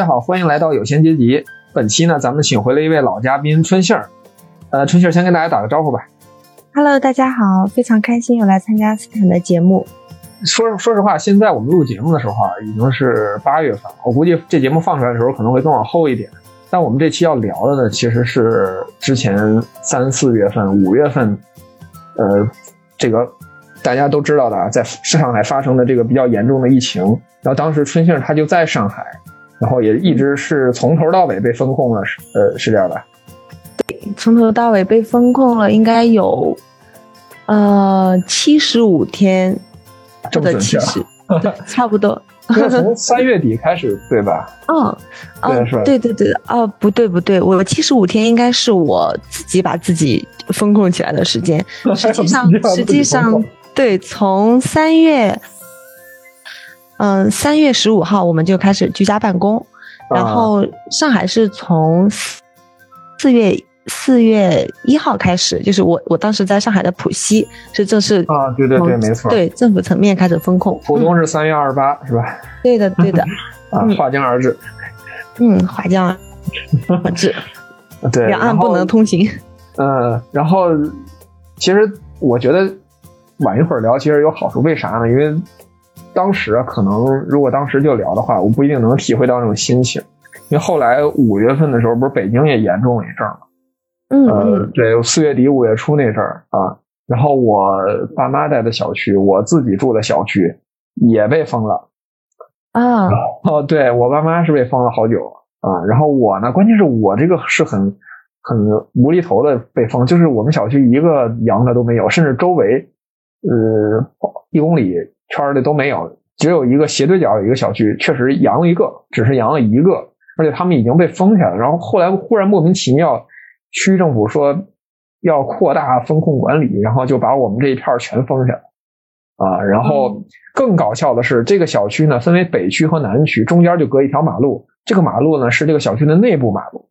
大家好，欢迎来到有闲阶级。本期呢，咱们请回了一位老嘉宾春杏儿。呃，春杏儿先跟大家打个招呼吧。Hello，大家好，非常开心又来参加斯坦的节目。说说实话，现在我们录节目的时候啊，已经是八月份了。我估计这节目放出来的时候可能会更往后一点。但我们这期要聊的呢，其实是之前三四月份、五月份，呃，这个大家都知道的啊，在上海发生的这个比较严重的疫情。然后当时春杏儿她就在上海，然后也一直是从头到尾被封控了，是呃，是这样的。对从头到尾被封控了，应该有呃七十五天或者这么准确七啊十，对，差不多。从三月底开始，对吧？嗯，对对对对，哦，不对不对，我七十五天应该是我自己把自己封控起来的时间。实际上，实际上，对，从三月，嗯，三月十五号我们就开始居家办公，然啊后上海是从四四月四月一号开始，就是我我当时在上海的浦西是正式啊，对对对，没错。对政府层面开始封控。浦东是三月二十八，是吧？对的对的，啊，嗯划江而治。嗯，划江而治，对，两岸不能通行。嗯，然后其实我觉得晚一会儿聊其实有好处，为啥呢？因为当时啊可能如果当时就聊的话，我不一定能体会到那种心情。因为后来五月份的时候，不是北京也严重了一阵儿吗？嗯呃嗯，对，四月底五月初那阵儿啊，然后我爸妈在的小区，我自己住的小区也被封了。啊，哦，对我爸妈是被封了好久啊，然后我呢，关键是我这个是很很无厘头的被封，就是我们小区一个阳的都没有，甚至周围呃一公里圈里都没有，只有一个斜对角有一个小区确实阳了一个，只是阳了一个，而且他们已经被封起来了。然后后来忽然莫名其妙，区政府说要扩大风控管理，然后就把我们这一片儿全封起来。啊，然后更搞笑的是，这个小区呢分为北区和南区，中间就隔一条马路。这个马路呢是这个小区的内部马路，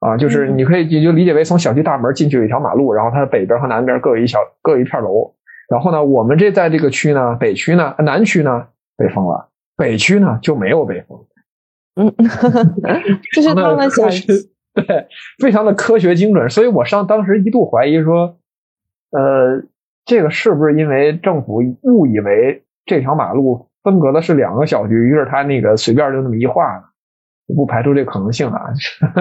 啊，就是嗯你可以你就理解为从小区大门进去有一条马路，然后它的北边和南边各有一小各有一片楼。然后呢，我们这在这个区呢，北区呢，呃南区呢被封了，北区呢就没有被封，嗯，这是他们想对，非常的科学精准。所以我上当时一度怀疑说，呃，这个是不是因为政府误以为这条马路分隔的是两个小区，于是他那个随便就那么一画呢？不排除这个可能性啊。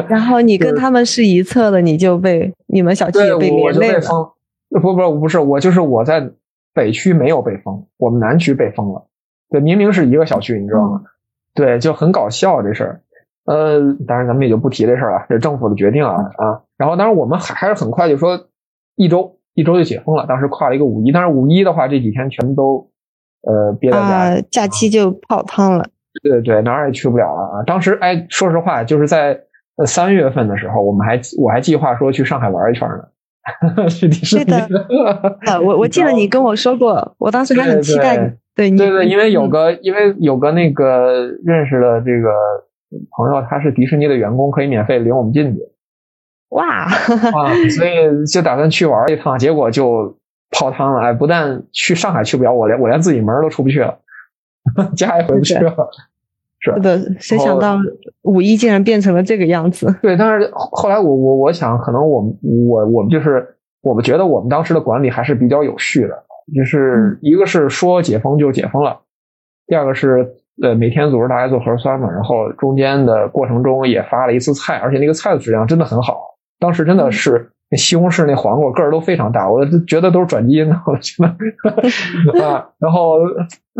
然后你跟他们是一侧的，你就被你们小区，也被连累了。不不不是，我就是我在北区没有被封，我们南区被封了。对，明明是一个小区，你知道吗？对，就很搞笑这事儿。呃，当然咱们也就不提这事儿了，这政府的决定啊啊。然后当然我们还还是很快就说一周一周就解封了，当时跨了一个五一，但是五一的话这几天全都呃憋在家假期就泡汤了。对对对，哪儿也去不了了啊！当时哎，说实话，就是在呃三月份的时候，我们还我还计划说去上海玩一圈呢，去迪士尼。对啊，我我记得你跟我说过，我当时还很期待你。对你对对，因为有嗯个、因为有个那个认识的这个朋友，他是迪士尼的员工，可以免费领我们进去哇，啊，所以就打算去玩一趟，结果就泡汤了。哎，不但去上海去不了，我连我连自己门都出不去了，家也回不去了。是。是的，谁想到五一竟然变成了这个样子？对，但是后后来我我我想，可能我们我我们就是我们觉得我们当时的管理还是比较有序的，就是一个是说解封就解封了，第二个是呃每天组织大家做核酸嘛，然后中间的过程中也发了一次菜，而且那个菜的质量真的很好，当时真的是那西红柿那黄瓜个儿都非常大，我觉得都是转基因的，我觉得。啊，然后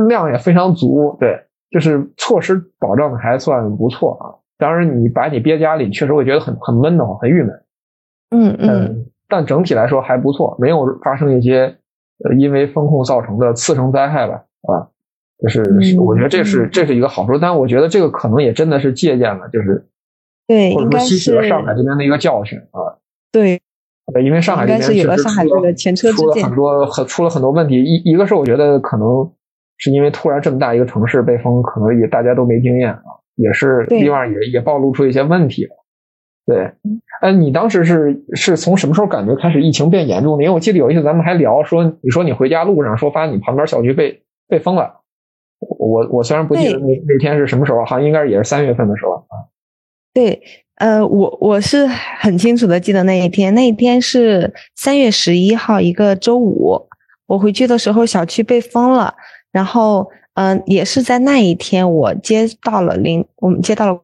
量也非常足，对。就是措施保障的还算不错啊。当然，你把你憋家里，确实会觉得很很闷得慌，很郁闷。嗯嗯，嗯，但整体来说还不错，没有发生一些呃因为风控造成的次生灾害吧？啊，就是是我觉得这是嗯这是一个好处，但我觉得这个可能也真的是借鉴了，就是对，或者说吸取是了上海这边的一个教训啊。对，对，因为上海这边确实上海这个前车之鉴出了很多很出了很多问题。一一个是我觉得可能是因为突然这么大一个城市被封，可能也大家都没经验啊，也是对另外也也暴露出一些问题了。对，哎，你当时是是从什么时候感觉开始疫情变严重的？因为我记得有一次咱们还聊说，你说你回家路上说发现你旁边小区被被封了，我我虽然不记得那那天是什么时候，好像应该也是三月份的时候啊。对，呃，我我是很清楚的记得那一天，那一天是三月十一号，一个周五。我回去的时候，小区被封了，然后，嗯，也是在那一天，我接到了领，我们接到了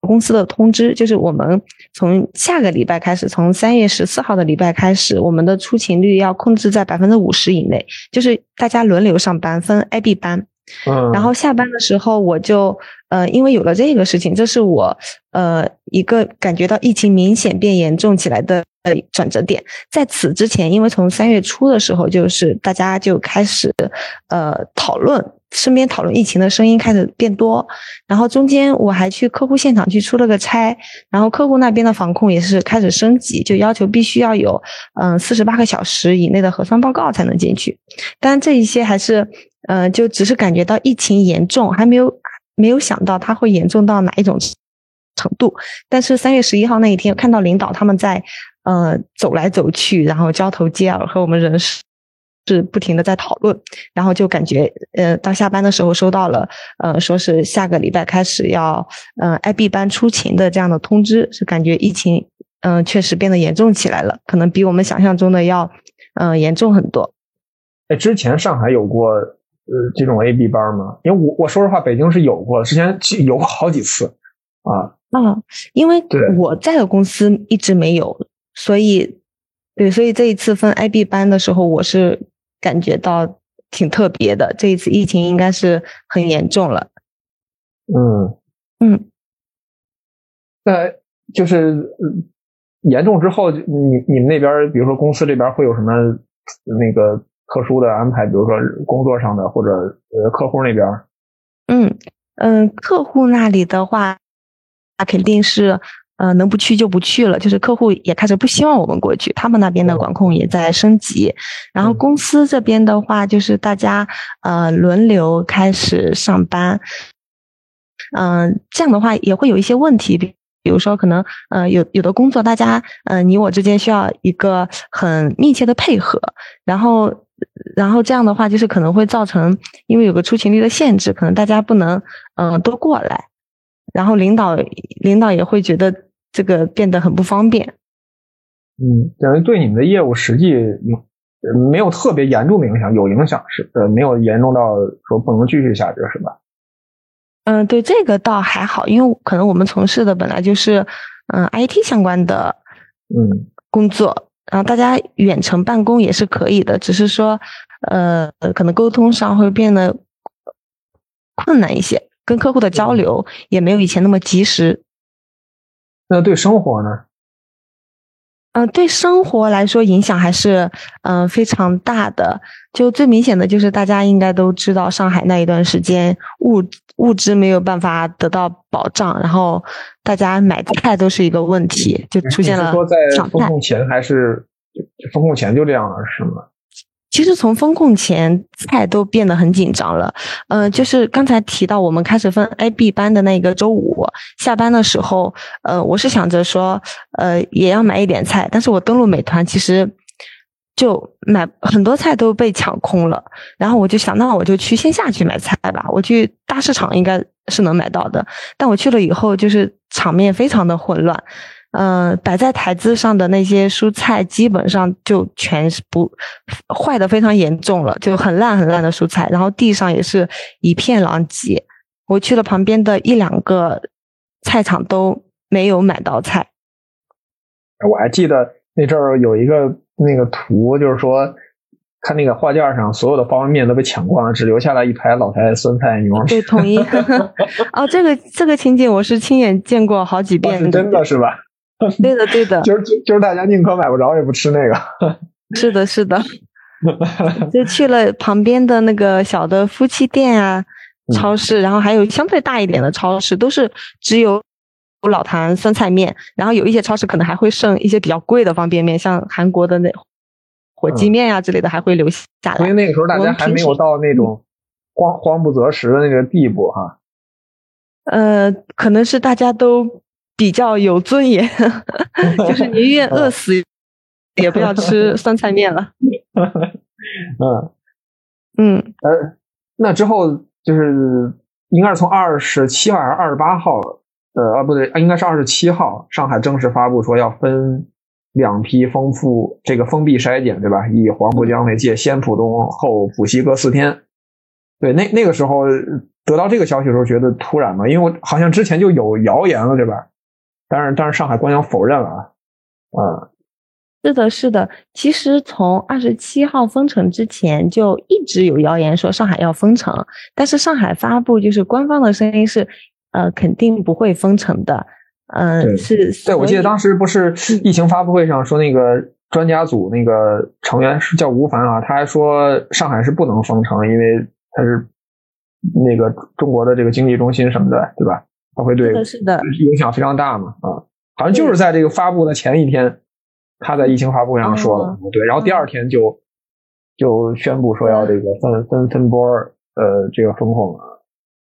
公司的通知，就是我们从下个礼拜开始，从三月十四号的礼拜开始，我们的出勤率要控制在百分之五十以内，就是大家轮流上班，分 A、B 班。嗯，然后下班的时候，我就呃，因为有了这个事情，这是我呃一个感觉到疫情明显变严重起来的呃呃转折点。在此之前，因为从三月初的时候，就是大家就开始呃讨论，身边讨论疫情的声音开始变多。然后中间我还去客户现场去出了个差，然后客户那边的防控也是开始升级，就要求必须要有嗯四十八个小时以内的核酸报告才能进去。当然这一些还是。呃，就只是感觉到疫情严重，还没有没有想到它会严重到哪一种程度。但是三月十一号那一天，看到领导他们在呃走来走去，然后交头接耳，和我们人事是不停的在讨论，然后就感觉呃到下班的时候收到了呃说是下个礼拜开始要呃 IB 班出勤的这样的通知，是感觉疫情嗯确实变得严重起来了，可能比我们想象中的要嗯严重很多。哎，之前上海有过。呃，这种 A B 班吗？因为我我说实话，北京是有过，之前有过好几次啊。啊，因为我在的公司一直没有，所以对，所以这一次分 A B 班的时候，我是感觉到挺特别的。这一次疫情应该是很严重了。嗯嗯，那就是严重之后，你你们那边，比如说公司这边会有什么那个？特殊的安排，比如说工作上的或者呃客户那边。嗯嗯，客户那里的话，那肯定是呃能不去就不去了。就是客户也开始不希望我们过去，他们那边的管控也在升级。然后公司这边的话，就是大家呃轮流开始上班。嗯，这样的话也会有一些问题，比比如说可能呃有有的工作大家呃你我之间需要一个很密切的配合，然后。然后这样的话，就是可能会造成，因为有个出勤率的限制，可能大家不能嗯都过来，然后领导领导也会觉得这个变得很不方便。嗯，等于对你们的业务实际有没有特别严重的影响？有影响是呃，没有严重到说不能继续下去是吧？嗯，对这个倒还好，因为可能我们从事的本来就是嗯 IT 相关的嗯工作。然后大家远程办公也是可以的，只是说，呃，可能沟通上会变得困难一些，跟客户的交流也没有以前那么及时。那对生活呢？嗯，对生活来说影响还是嗯非常大的。就最明显的就是大家应该都知道，上海那一段时间物物资没有办法得到保障，然后大家买菜都是一个问题，就出现了说在封控前还是封控前就这样了，是吗？其实从封控前，菜都变得很紧张了。呃，就是刚才提到我们开始分 A、B 班的那个周五下班的时候，呃，我是想着说，呃，也要买一点菜，但是我登录美团，其实就买很多菜都被抢空了。然后我就想，那我就去线下去买菜吧。我去大市场应该是能买到的，但我去了以后，就是场面非常的混乱。嗯，摆在台子上的那些蔬菜基本上就全是不坏的非常严重了，就很烂很烂的蔬菜，然后地上也是一片狼藉。我去了旁边的一两个菜场都没有买到菜。我还记得那阵儿有一个那个图，就是说看那个画架上所有的方便面都被抢光了，只留下来一排老坛酸菜鱼。对，统一。哦，这个这个情景我是亲眼见过好几遍，真的是吧？对的，对的，就是就是大家宁可买不着也不吃那个。是的，是的，就去了旁边的那个小的夫妻店啊，超市，然后还有相对大一点的超市，都是只有老坛酸菜面，然后有一些超市可能还会剩一些比较贵的方便面，像韩国的那火鸡面呀之类的还会留下来。因为那个时候大家还没有到那种慌慌不择食的那个地步哈。呃，可能是大家都。比较有尊严，就是宁愿饿死，也不要吃酸菜面了。嗯嗯，呃，那之后就是应该是从二十七号还是二十八号，呃，啊不对，应该是二十七号，上海正式发布说要分两批丰富这个封闭筛检，对吧？以黄浦江为界，先浦东后浦西各四天。对，那那个时候得到这个消息的时候，觉得突然嘛，因为我好像之前就有谣言了，对吧？但是但是上海官方否认了啊，啊。是的，是的。其实从二十七号封城之前，就一直有谣言说上海要封城，但是上海发布就是官方的声音是，呃，肯定不会封城的。嗯，是。对，我记得当时不是疫情发布会上说那个专家组那个成员是叫吴凡啊，他还说上海是不能封城，因为他是那个中国的这个经济中心什么的，对吧？他会对是的影响非常大嘛？啊，好像就是在这个发布的前一天。他在疫情发布会上说了，对，然后第二天就就宣布说要这个分分分波呃这个风控了。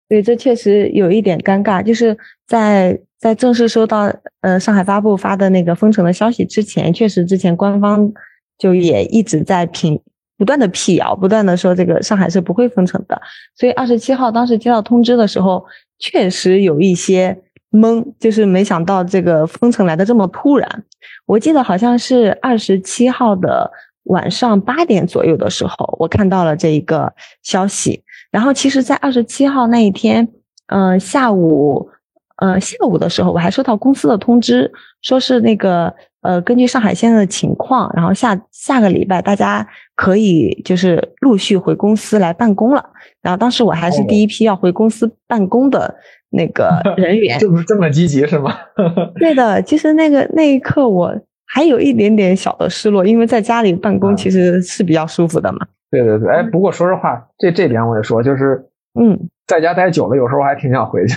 对，这确实有一点尴尬，就是在在正式收到呃上海发布发的那个封城的消息之前，确实之前官方就也一直在评不断的辟谣，不断的说这个上海是不会封城的。所以二十七号当时接到通知的时候，确实有一些。懵，就是没想到这个封城来的这么突然。我记得好像是二十七号的晚上八点左右的时候，我看到了这一个消息。然后其实，在二十七号那一天，嗯，下午，呃，下午的时候，我还收到公司的通知，说是那个，呃，根据上海现在的情况，然后下下个礼拜大家可以就是陆续回公司来办公了。然后当时我还是第一批要回公司办公的。那个 人员这么这么积极是吗？对的，其实那个那一刻我还有一点点小的失落，因为在家里办公其实是比较舒服的嘛。对对对，哎，不过说实话，这这点我也说，就是嗯，在家待久了，有时候还挺想回去。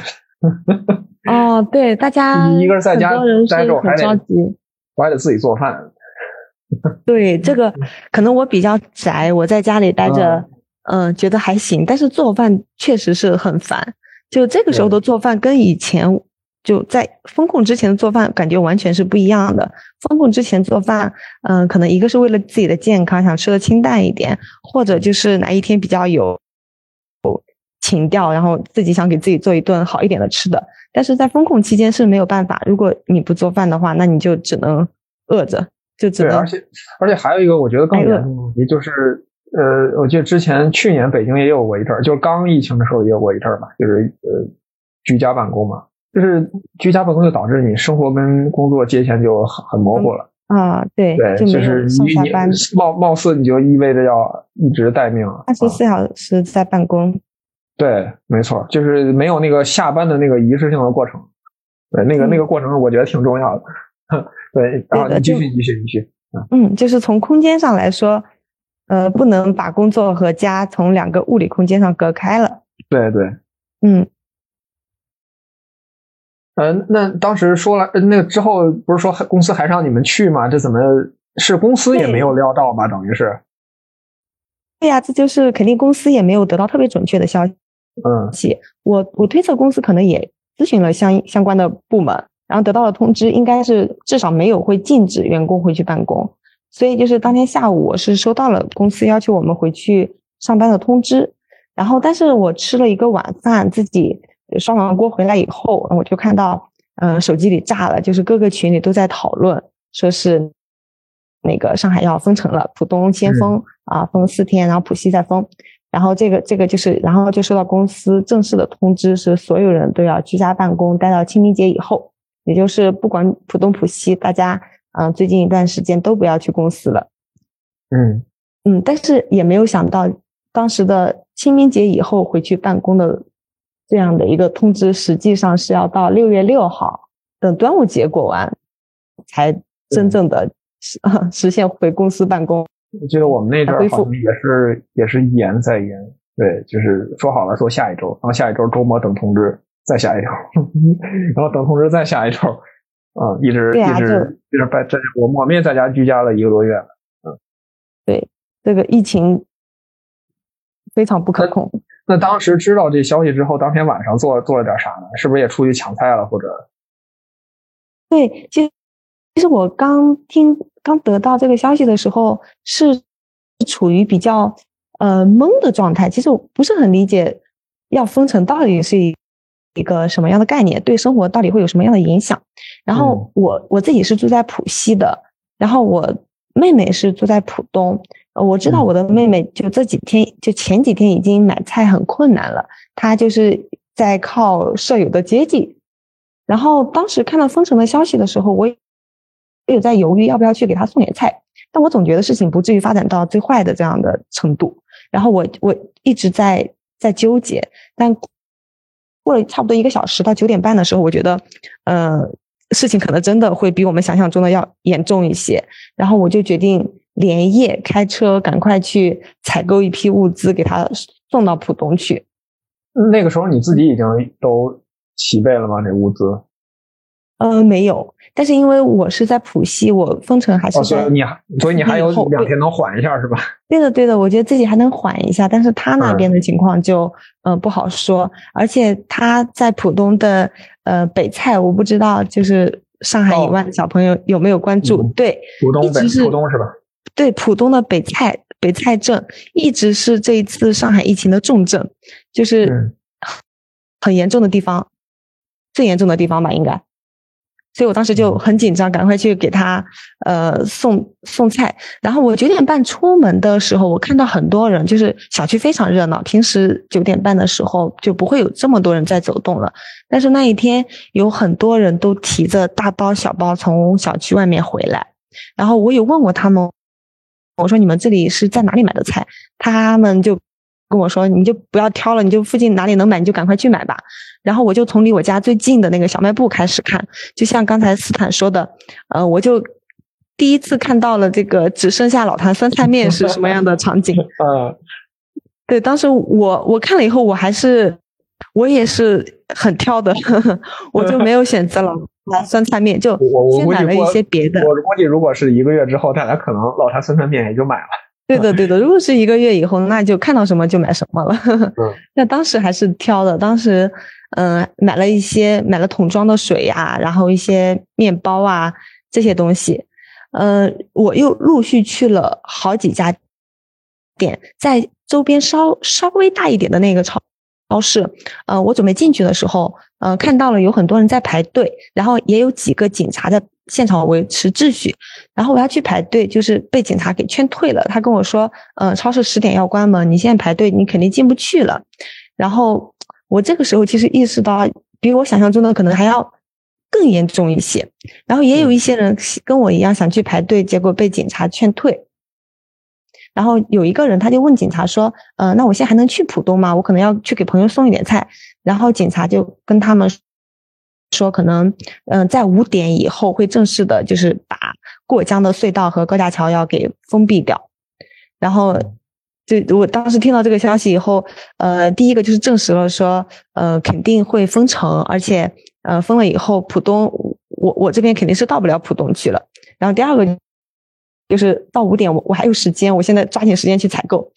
哦，对，大家一个人在家待着很着急，我还得自己做饭。对，这个可能我比较宅，我在家里待着，嗯，觉得还行，但是做饭确实是很烦。就这个时候的做饭跟以前就在风控之前的做饭感觉完全是不一样的。风控之前做饭，嗯，可能一个是为了自己的健康，想吃的清淡一点，或者就是哪一天比较有情调，然后自己想给自己做一顿好一点的吃的。但是在风控期间是没有办法，如果你不做饭的话，那你就只能饿着，就只能。而且而且还有一个我觉得更严重的问题就是。呃，我记得之前去年北京也有过一阵儿，就是刚疫情的时候也有过一阵儿嘛，就是呃居家办公嘛，就是居家办公就导致你生活跟工作界限就很很模糊了啊，对对，就是你你貌貌似你就意味着要一直待命，二十四小时在办公，对，没错，就是没有那个下班的那个仪式性的过程，对，那个那个过程我觉得挺重要的，对，然后你继续继续继续，嗯，就是从空间上来说。呃，不能把工作和家从两个物理空间上隔开了。对对，嗯，呃，那当时说了，那个之后不是说公司还让你们去吗？这怎么是公司也没有料到吗？等于是，对呀，这就是肯定公司也没有得到特别准确的消息。嗯，我我推测公司可能也咨询了相相关的部门，然后得到了通知，应该是至少没有会禁止员工回去办公。所以就是当天下午，我是收到了公司要求我们回去上班的通知，然后但是我吃了一个晚饭，自己刷完锅回来以后，我就看到，嗯，手机里炸了，就是各个群里都在讨论，说是那个上海要封城了，浦东先封啊，封四天，然后浦西再封，然后这个这个就是，然后就收到公司正式的通知，是所有人都要居家办公，待到清明节以后，也就是不管浦东浦西，大家。嗯，最近一段时间都不要去公司了。嗯嗯，但是也没有想到，当时的清明节以后回去办公的这样的一个通知，实际上是要到六月六号，等端午节过完，才真正的实 实现回公司办公。我记得我们那阵儿好像也是也是一延再延，对，就是说好了说下一周，然后下一周周末等通知，再下一周，然后等通知再下一周。啊，一直一直一直在在，我我们也在家居家了一个多月了。嗯，对，这个疫情非常不可控。那当时知道这消息之后，当天晚上做做了点啥呢？是不是也出去抢菜了，或者？对，其实其实我刚听刚得到这个消息的时候，是处于比较呃懵的状态。其实我不是很理解要封城到底是一一个什么样的概念，对生活到底会有什么样的影响。然后我我自己是住在浦西的，然后我妹妹是住在浦东。我知道我的妹妹就这几天，就前几天已经买菜很困难了，她就是在靠舍友的接济。然后当时看到封城的消息的时候，我也有在犹豫要不要去给她送点菜，但我总觉得事情不至于发展到最坏的这样的程度。然后我我一直在在纠结，但过了差不多一个小时到九点半的时候，我觉得，呃，事情可能真的会比我们想象中的要严重一些。然后我就决定。连夜开车，赶快去采购一批物资，给他送到浦东去。那个时候你自己已经都齐备了吗？这物资？呃，没有。但是因为我是在浦西，我封城还是所以你所以你还有两天能缓一下是吧？对的，对的，我觉得自己还能缓一下。但是他那边的情况就呃不好说，而且他在浦东的呃北蔡，我不知道就是上海以外的小朋友有没有关注？对，浦东北浦东是吧？对，浦东的北蔡北蔡镇一直是这一次上海疫情的重症，就是很严重的地方，最严重的地方吧，应该。所以我当时就很紧张，赶快去给他呃送送菜。然后我九点半出门的时候，我看到很多人，就是小区非常热闹。平时九点半的时候就不会有这么多人在走动了，但是那一天有很多人都提着大包小包从小区外面回来。然后我有问过他们。我说你们这里是在哪里买的菜？他们就跟我说，你就不要挑了，你就附近哪里能买你就赶快去买吧。然后我就从离我家最近的那个小卖部开始看，就像刚才斯坦说的，呃，我就第一次看到了这个只剩下老坛酸菜面是什么样的场景。嗯，对，当时我我看了以后，我还是我也是很挑的，我就没有选择了。老酸菜面就先买了一些别的。我估计如果是一个月之后，大家可能老坛酸菜面也就买了。对的，对的。如果是一个月以后，那就看到什么就买什么了。那当时还是挑的，当时嗯买了一些，买了桶装的水呀，然后一些面包啊这些东西。嗯，我又陆续去了好几家店，在周边稍稍微大一点的那个超超市。呃，我准备进去的时候。呃，看到了有很多人在排队，然后也有几个警察在现场维持秩序。然后我要去排队，就是被警察给劝退了。他跟我说：“呃，超市十点要关门，你现在排队，你肯定进不去了。”然后我这个时候其实意识到，比我想象中的可能还要更严重一些。然后也有一些人跟我一样想去排队，结果被警察劝退。然后有一个人他就问警察说：“呃，那我现在还能去浦东吗？我可能要去给朋友送一点菜。”然后警察就跟他们说，可能嗯，在五点以后会正式的，就是把过江的隧道和高架桥要给封闭掉。然后，就我当时听到这个消息以后，呃，第一个就是证实了说，呃，肯定会封城，而且呃，封了以后，浦东我我这边肯定是到不了浦东去了。然后第二个就是到五点，我我还有时间，我现在抓紧时间去采购，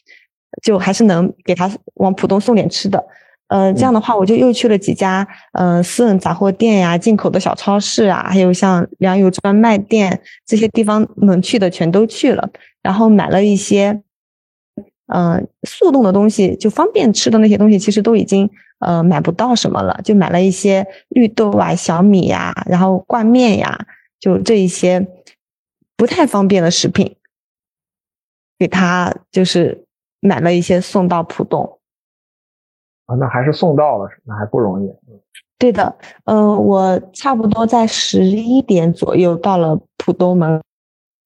就还是能给他往浦东送点吃的。呃，这样的话，我就又去了几家，呃，私人杂货店呀，进口的小超市啊，还有像粮油专卖店这些地方能去的全都去了，然后买了一些，嗯，速冻的东西，就方便吃的那些东西，其实都已经呃买不到什么了，就买了一些绿豆啊、小米呀，然后挂面呀，就这一些不太方便的食品，给他就是买了一些送到浦东。啊，那还是送到了，那还不容易。对的，嗯，我差不多在十一点左右到了浦东门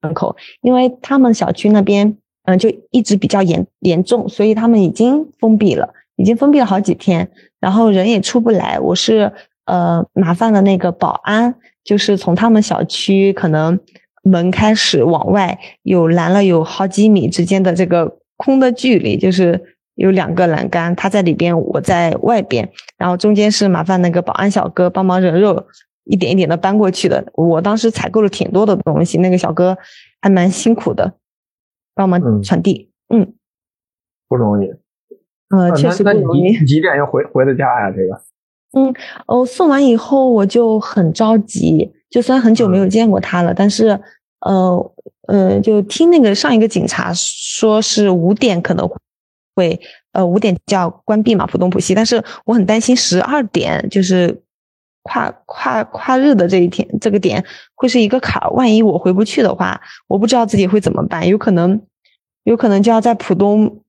门口，因为他们小区那边，嗯，就一直比较严严重，所以他们已经封闭了，已经封闭了好几天，然后人也出不来。我是呃麻烦了那个保安，就是从他们小区可能门开始往外有拦了有好几米之间的这个空的距离，就是。有两个栏杆，他在里边，我在外边，然后中间是麻烦那个保安小哥帮忙人肉，一点一点的搬过去的。我当时采购了挺多的东西，那个小哥还蛮辛苦的，帮忙传递，嗯，不容易，呃，确实不容易。几点要回回的家呀？这个，嗯，哦，送完以后我就很着急，就虽然很久没有见过他了，但是，呃，呃，就听那个上一个警察说是五点可能。会呃五点就要关闭嘛，浦东浦西。但是我很担心十二点就是跨跨跨日的这一天这个点会是一个坎儿，万一我回不去的话，我不知道自己会怎么办，有可能有可能就要在浦东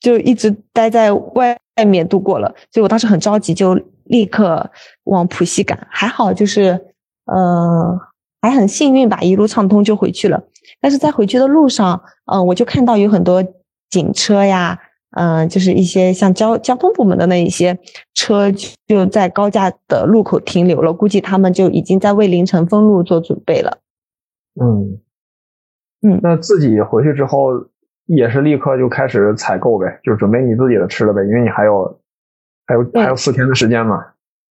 就一直待在外面度过了。所以我当时很着急，就立刻往浦西赶。还好就是呃还很幸运吧，一路畅通就回去了。但是在回去的路上，嗯，我就看到有很多警车呀，嗯，就是一些像交交通部门的那一些车就在高架的路口停留了，估计他们就已经在为凌晨封路做准备了。嗯嗯，那自己回去之后也是立刻就开始采购呗，就准备你自己的吃的呗，因为你还有还有还有四天的时间嘛。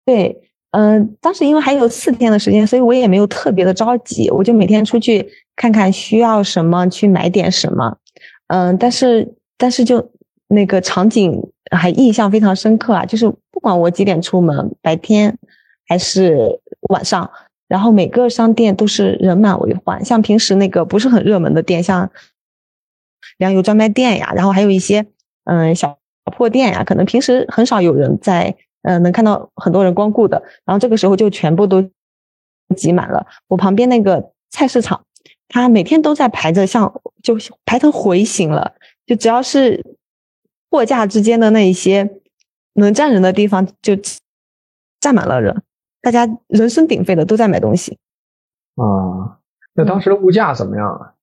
对。嗯，当时因为还有四天的时间，所以我也没有特别的着急，我就每天出去看看需要什么，去买点什么。嗯，但是但是就那个场景还印象非常深刻啊，就是不管我几点出门，白天还是晚上，然后每个商店都是人满为患。像平时那个不是很热门的店，像粮油专卖店呀，然后还有一些嗯小破店呀，可能平时很少有人在。嗯，能看到很多人光顾的，然后这个时候就全部都挤满了。我旁边那个菜市场，它每天都在排着，像就排成回形了。就只要是货架之间的那一些能站人的地方，就站满了人，大家人声鼎沸的都在买东西。啊，那当时的物价怎么样啊？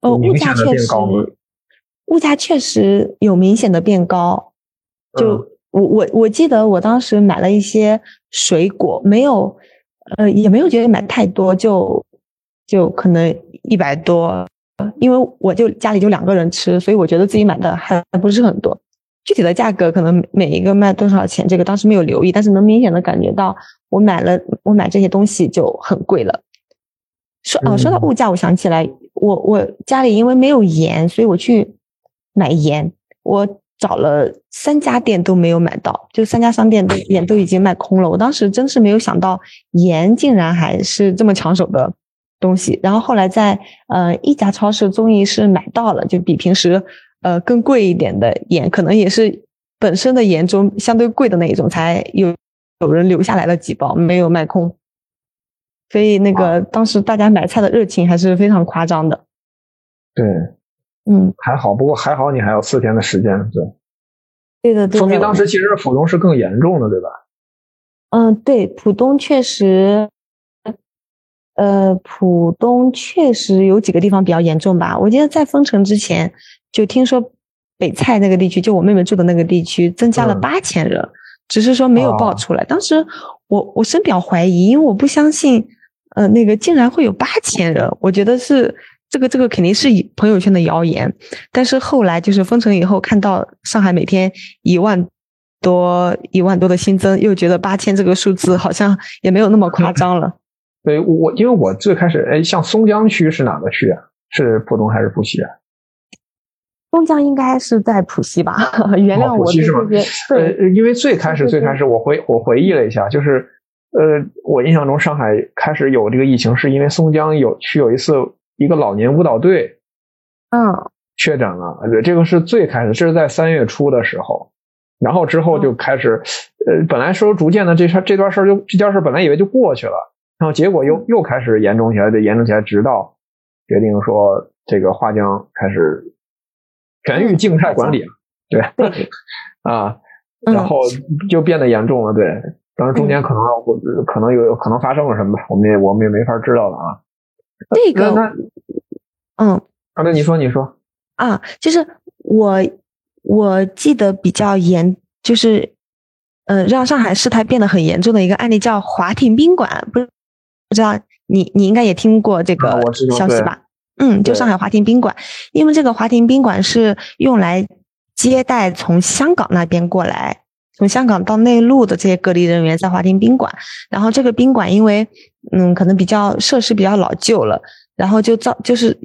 哦，物价确实，物价确实有明显的变高，就。我我我记得我当时买了一些水果，没有，呃，也没有觉得买太多，就就可能一百多，因为我就家里就两个人吃，所以我觉得自己买的还不是很多。具体的价格可能每一个卖多少钱，这个当时没有留意，但是能明显的感觉到我买了我买这些东西就很贵了。说哦，说到物价，我想起来，我我家里因为没有盐，所以我去买盐，我。找了三家店都没有买到，就三家商店都盐都已经卖空了。我当时真是没有想到盐竟然还是这么抢手的东西。然后后来在呃一家超市终于是买到了，就比平时呃更贵一点的盐，可能也是本身的盐中相对贵的那一种，才有有人留下来了几包，没有卖空。所以那个当时大家买菜的热情还是非常夸张的。对。嗯，还好，不过还好，你还有四天的时间，对，对的，对的。说明当时其实浦东是更严重的，对吧？嗯，对，浦东确实，呃，浦东确实有几个地方比较严重吧。我记得在封城之前，就听说北蔡那个地区，就我妹妹住的那个地区，增加了八千人，只是说没有报出来。当时我我深表怀疑，因为我不相信，呃，那个竟然会有八千人，我觉得是。这个这个肯定是朋友圈的谣言，但是后来就是封城以后，看到上海每天一万多一万多的新增，又觉得八千这个数字好像也没有那么夸张了。对我，因为我最开始，哎，像松江区是哪个区啊？是浦东还是浦西啊？松江应该是在浦西吧？原谅我这些。呃，因为最开始最开始我回我回忆了一下，就是呃，我印象中上海开始有这个疫情，是因为松江有区有一次。一个老年舞蹈队，嗯，确诊了。对，这个是最开始，这是在三月初的时候，然后之后就开始，呃，本来说逐渐的这事这段事儿就这件事本来以为就过去了，然后结果又又开始严重起来，对，严重起来，直到决定说这个华江开始全域静态管理，对，啊，然后就变得严重了，对，当然中间可能可能有可能发生了什么，我们也我们也没法知道了啊。这。个，嗯，啊，那你说，你说。啊，就是我我记得比较严，就是呃，让上海事态变得很严重的一个案例叫华亭宾馆，不不知道你你应该也听过这个消息吧？嗯，就上海华亭宾馆，因为这个华亭宾馆是用来接待从香港那边过来，从香港到内陆的这些隔离人员在华亭宾馆，然后这个宾馆因为。嗯，可能比较设施比较老旧了，然后就造就是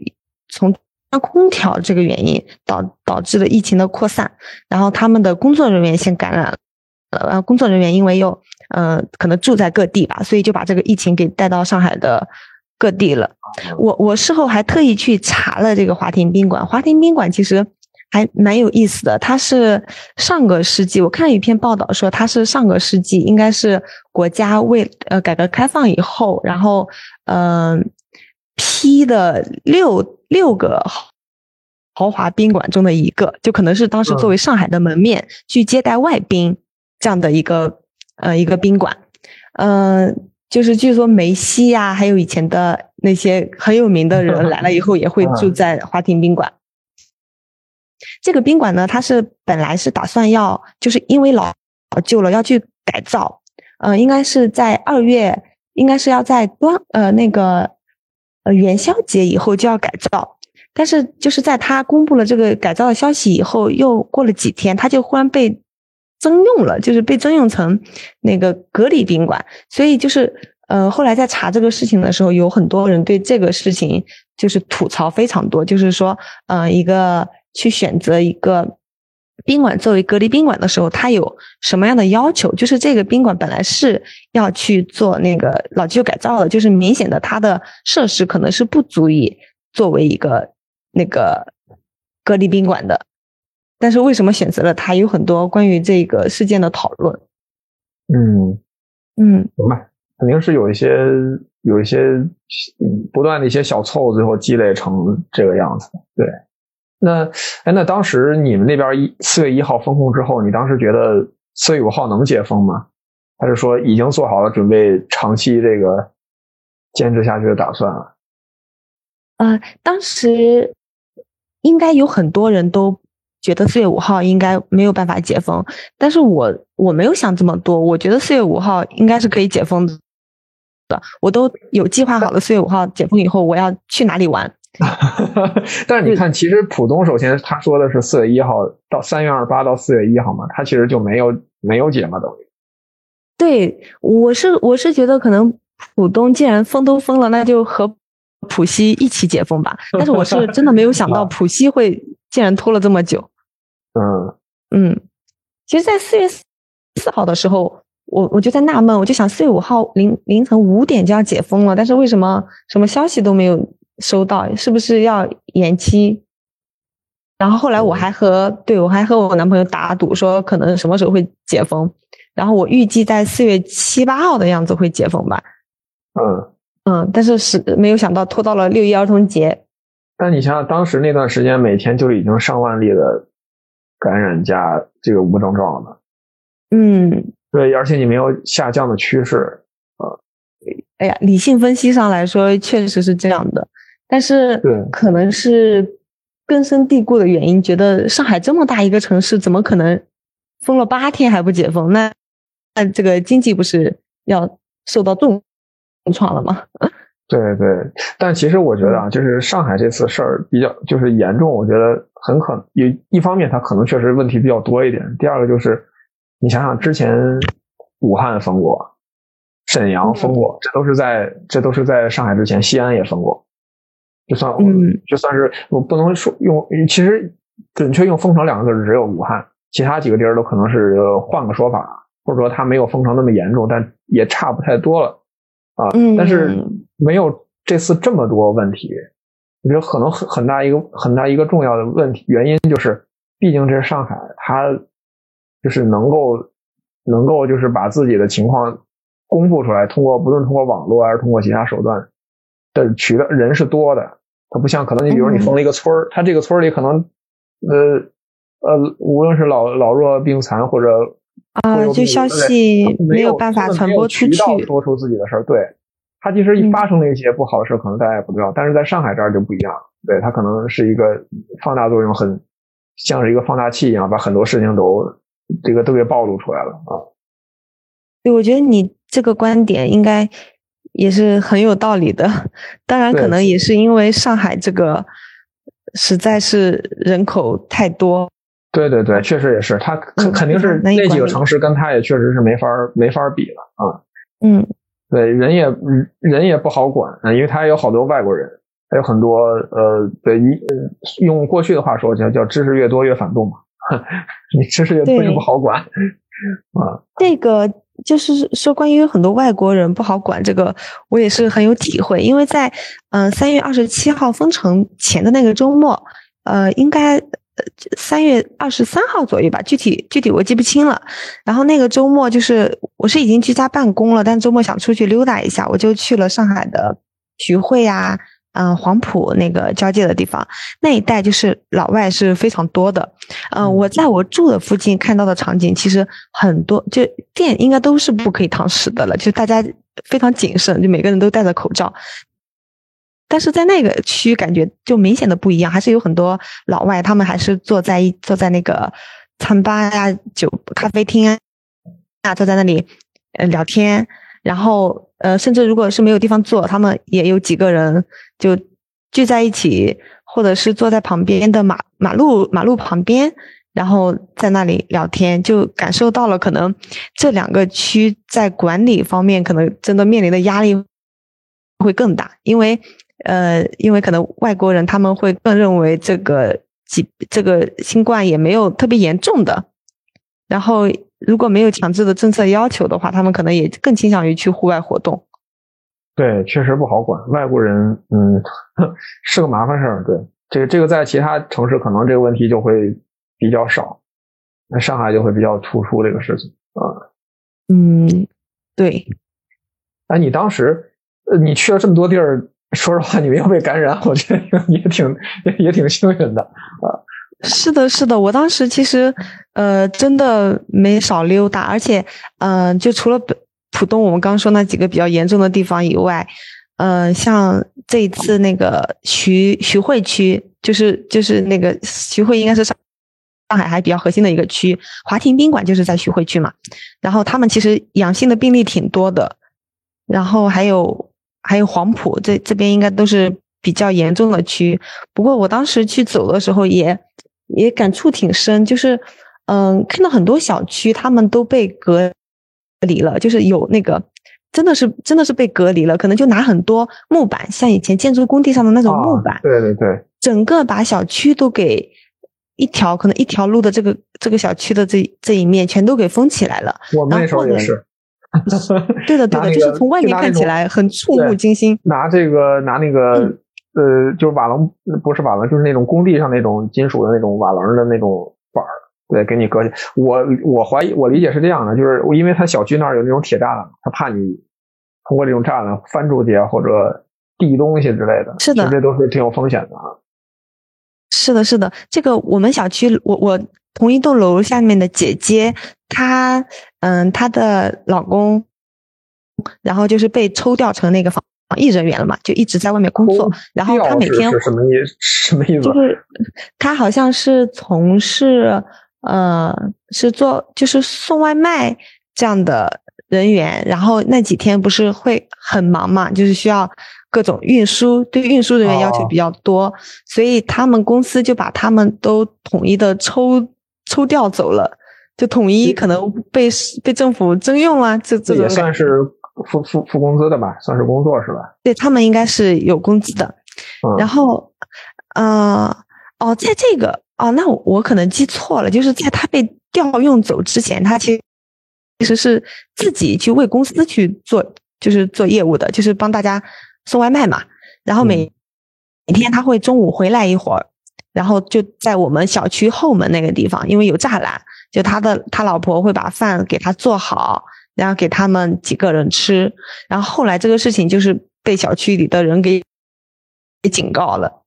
从空调这个原因导导致了疫情的扩散，然后他们的工作人员先感染了，呃，工作人员因为又呃可能住在各地吧，所以就把这个疫情给带到上海的各地了。我我事后还特意去查了这个华亭宾馆，华亭宾馆其实还蛮有意思的。它是上个世纪，我看有一篇报道说，它是上个世纪，应该是国家为呃改革开放以后，然后嗯批的六六个豪华宾馆中的一个，就可能是当时作为上海的门面去接待外宾这样的一个呃一个宾馆，嗯。就是据说梅西呀，还有以前的那些很有名的人来了以后，也会住在华庭宾馆。这个宾馆呢，它是本来是打算要，就是因为老老旧了，要去改造。嗯，应该是在二月，应该是要在端呃那个呃元宵节以后就要改造。但是就是在他公布了这个改造的消息以后，又过了几天，他就忽然被。征用了，就是被征用成那个隔离宾馆，所以就是，呃，后来在查这个事情的时候，有很多人对这个事情就是吐槽非常多，就是说，呃，一个去选择一个宾馆作为隔离宾馆的时候，它有什么样的要求？就是这个宾馆本来是要去做那个老旧改造的，就是明显的它的设施可能是不足以作为一个那个隔离宾馆的。但是为什么选择了它？有很多关于这个事件的讨论。嗯嗯，明白，肯定是有一些有一些不断的一些小错误，最后积累成这个样子。对，那哎，那当时你们那边一四月一号封控之后，你当时觉得四月五号能解封吗？还是说已经做好了准备长期这个坚持下去的打算了？呃，当时应该有很多人都。觉得四月五号应该没有办法解封，但是我我没有想这么多，我觉得四月五号应该是可以解封的，我都有计划好了。四月五号解封以后，我要去哪里玩？但是你看，其实浦东首先他说的是四月一号到三月二十八到四月一号嘛，他其实就没有没有解嘛，等于。对，我是我是觉得可能浦东既然封都封了，那就和浦西一起解封吧。但是我是真的没有想到 浦西会竟然拖了这么久。嗯嗯，其实，在四月四号的时候，我我就在纳闷，我就想四月五号凌凌晨五点就要解封了，但是为什么什么消息都没有收到？是不是要延期？然后后来我还和对我还和我男朋友打赌，说可能什么时候会解封。然后我预计在四月七八号的样子会解封吧。嗯嗯，但是是没有想到拖到了六一儿童节。但你想想，当时那段时间每天就已经上万例的。感染加这个无症状的，嗯，对，而且你没有下降的趋势，啊，哎呀，理性分析上来说确实是这样的，但是对，可能是根深蒂固的原因，觉得上海这么大一个城市，怎么可能封了八天还不解封？那那这个经济不是要受到重创了吗？对对，但其实我觉得啊，就是上海这次事儿比较就是严重，我觉得很可能一一方面，它可能确实问题比较多一点。第二个就是，你想想之前武汉封过，沈阳封过，这都是在这都是在上海之前，西安也封过，就算嗯，就算是我不能说用，其实准确用封城两个字只有武汉，其他几个地儿都可能是换个说法，或者说它没有封城那么严重，但也差不太多了啊。但是。没有这次这么多问题，我觉得可能很很大一个很大一个重要的问题原因就是，毕竟这是上海，它就是能够能够就是把自己的情况公布出来，通过不论通过网络还是通过其他手段的渠道，人是多的。它不像可能你比如你封了一个村儿，它这个村里可能呃呃，无论是老老弱病残或者啊，就消息没有办法传播出去，说出自己的事儿，对。它其实一发生了一些不好的事，可能大家也不知道。但是在上海这儿就不一样，对它可能是一个放大作用，很像是一个放大器一样，把很多事情都这个都给暴露出来了啊。对，我觉得你这个观点应该也是很有道理的。当然，可能也是因为上海这个实在是人口太多。对对对，确实也是，它肯肯定是那几个城市跟它也确实是没法没法比了啊。嗯。对人也人也不好管啊，因为他有好多外国人，还有很多呃，对你用过去的话说叫叫知识越多越反动嘛，你知识越多越不好管啊。这个就是说关于很多外国人不好管，这个我也是很有体会，因为在嗯三月二十七号封城前的那个周末，呃，应该三月二十三号左右吧，具体具体我记不清了。然后那个周末就是我是已经居家办公了，但周末想出去溜达一下，我就去了上海的徐汇呀，嗯，黄埔那个交界的地方，那一带就是老外是非常多的。嗯，我在我住的附近看到的场景，其实很多就店应该都是不可以堂食的了，就大家非常谨慎，就每个人都戴着口罩。但是在那个区感觉就明显的不一样，还是有很多老外，他们还是坐在一坐在那个餐吧呀、酒咖啡厅啊，坐在那里呃聊天，然后呃甚至如果是没有地方坐，他们也有几个人就聚在一起，或者是坐在旁边的马马路马路旁边，然后在那里聊天，就感受到了可能这两个区在管理方面可能真的面临的压力会更大，因为。呃，因为可能外国人他们会更认为这个疾这个新冠也没有特别严重的，然后如果没有强制的政策要求的话，他们可能也更倾向于去户外活动。对，确实不好管，外国人嗯 是个麻烦事儿。对，这个这个在其他城市可能这个问题就会比较少，那上海就会比较突出这个事情啊。嗯，对。哎，你当时呃，你去了这么多地儿。说实话，你没有被感染，我觉得也挺也挺幸运的啊。是的，是的，我当时其实呃真的没少溜达，而且嗯，就除了浦东我们刚说那几个比较严重的地方以外，嗯，像这一次那个徐徐汇区，就是就是那个徐汇应该是上上海还比较核心的一个区，华庭宾馆就是在徐汇区嘛。然后他们其实阳性的病例挺多的，然后还有。还有黄埔这这边应该都是比较严重的区，不过我当时去走的时候也也感触挺深，就是嗯看到很多小区他们都被隔离了，就是有那个真的是真的是被隔离了，可能就拿很多木板，像以前建筑工地上的那种木板，对对对，整个把小区都给一条可能一条路的这个这个小区的这这一面全都给封起来了。我们那时候也是。对的，对的，就是从外面看起来很触目惊心。拿这个，拿那个，呃，就是瓦楞，不是瓦楞，就是那种工地上那种金属的那种瓦楞的那种板儿，对，给你搁下。我我怀疑，我理解是这样的，就是因为他小区那儿有那种铁栅栏，他怕你通过这种栅栏翻出去或者递东西之类的，是的，这都是挺有风险的啊。是的，是的，这个我们小区，我我同一栋楼下面的姐姐。她嗯，她的老公，然后就是被抽调成那个防防疫人员了嘛，就一直在外面工作。然后他每天什么意什么意思？就是他好像是从事呃，是做就是送外卖这样的人员。然后那几天不是会很忙嘛，就是需要各种运输，对运输人员要求比较多，所以他们公司就把他们都统一的抽抽调走了。就统一可能被被政府征用了，这这也算是付付付工资的吧，算是工作是吧？对他们应该是有工资的。然后，呃，哦，在这个哦，那我我可能记错了，就是在他被调用走之前，他其实其实是自己去为公司去做，就是做业务的，就是帮大家送外卖嘛。然后每每天他会中午回来一会儿，然后就在我们小区后门那个地方，因为有栅栏。就他的他老婆会把饭给他做好，然后给他们几个人吃。然后后来这个事情就是被小区里的人给给警告了。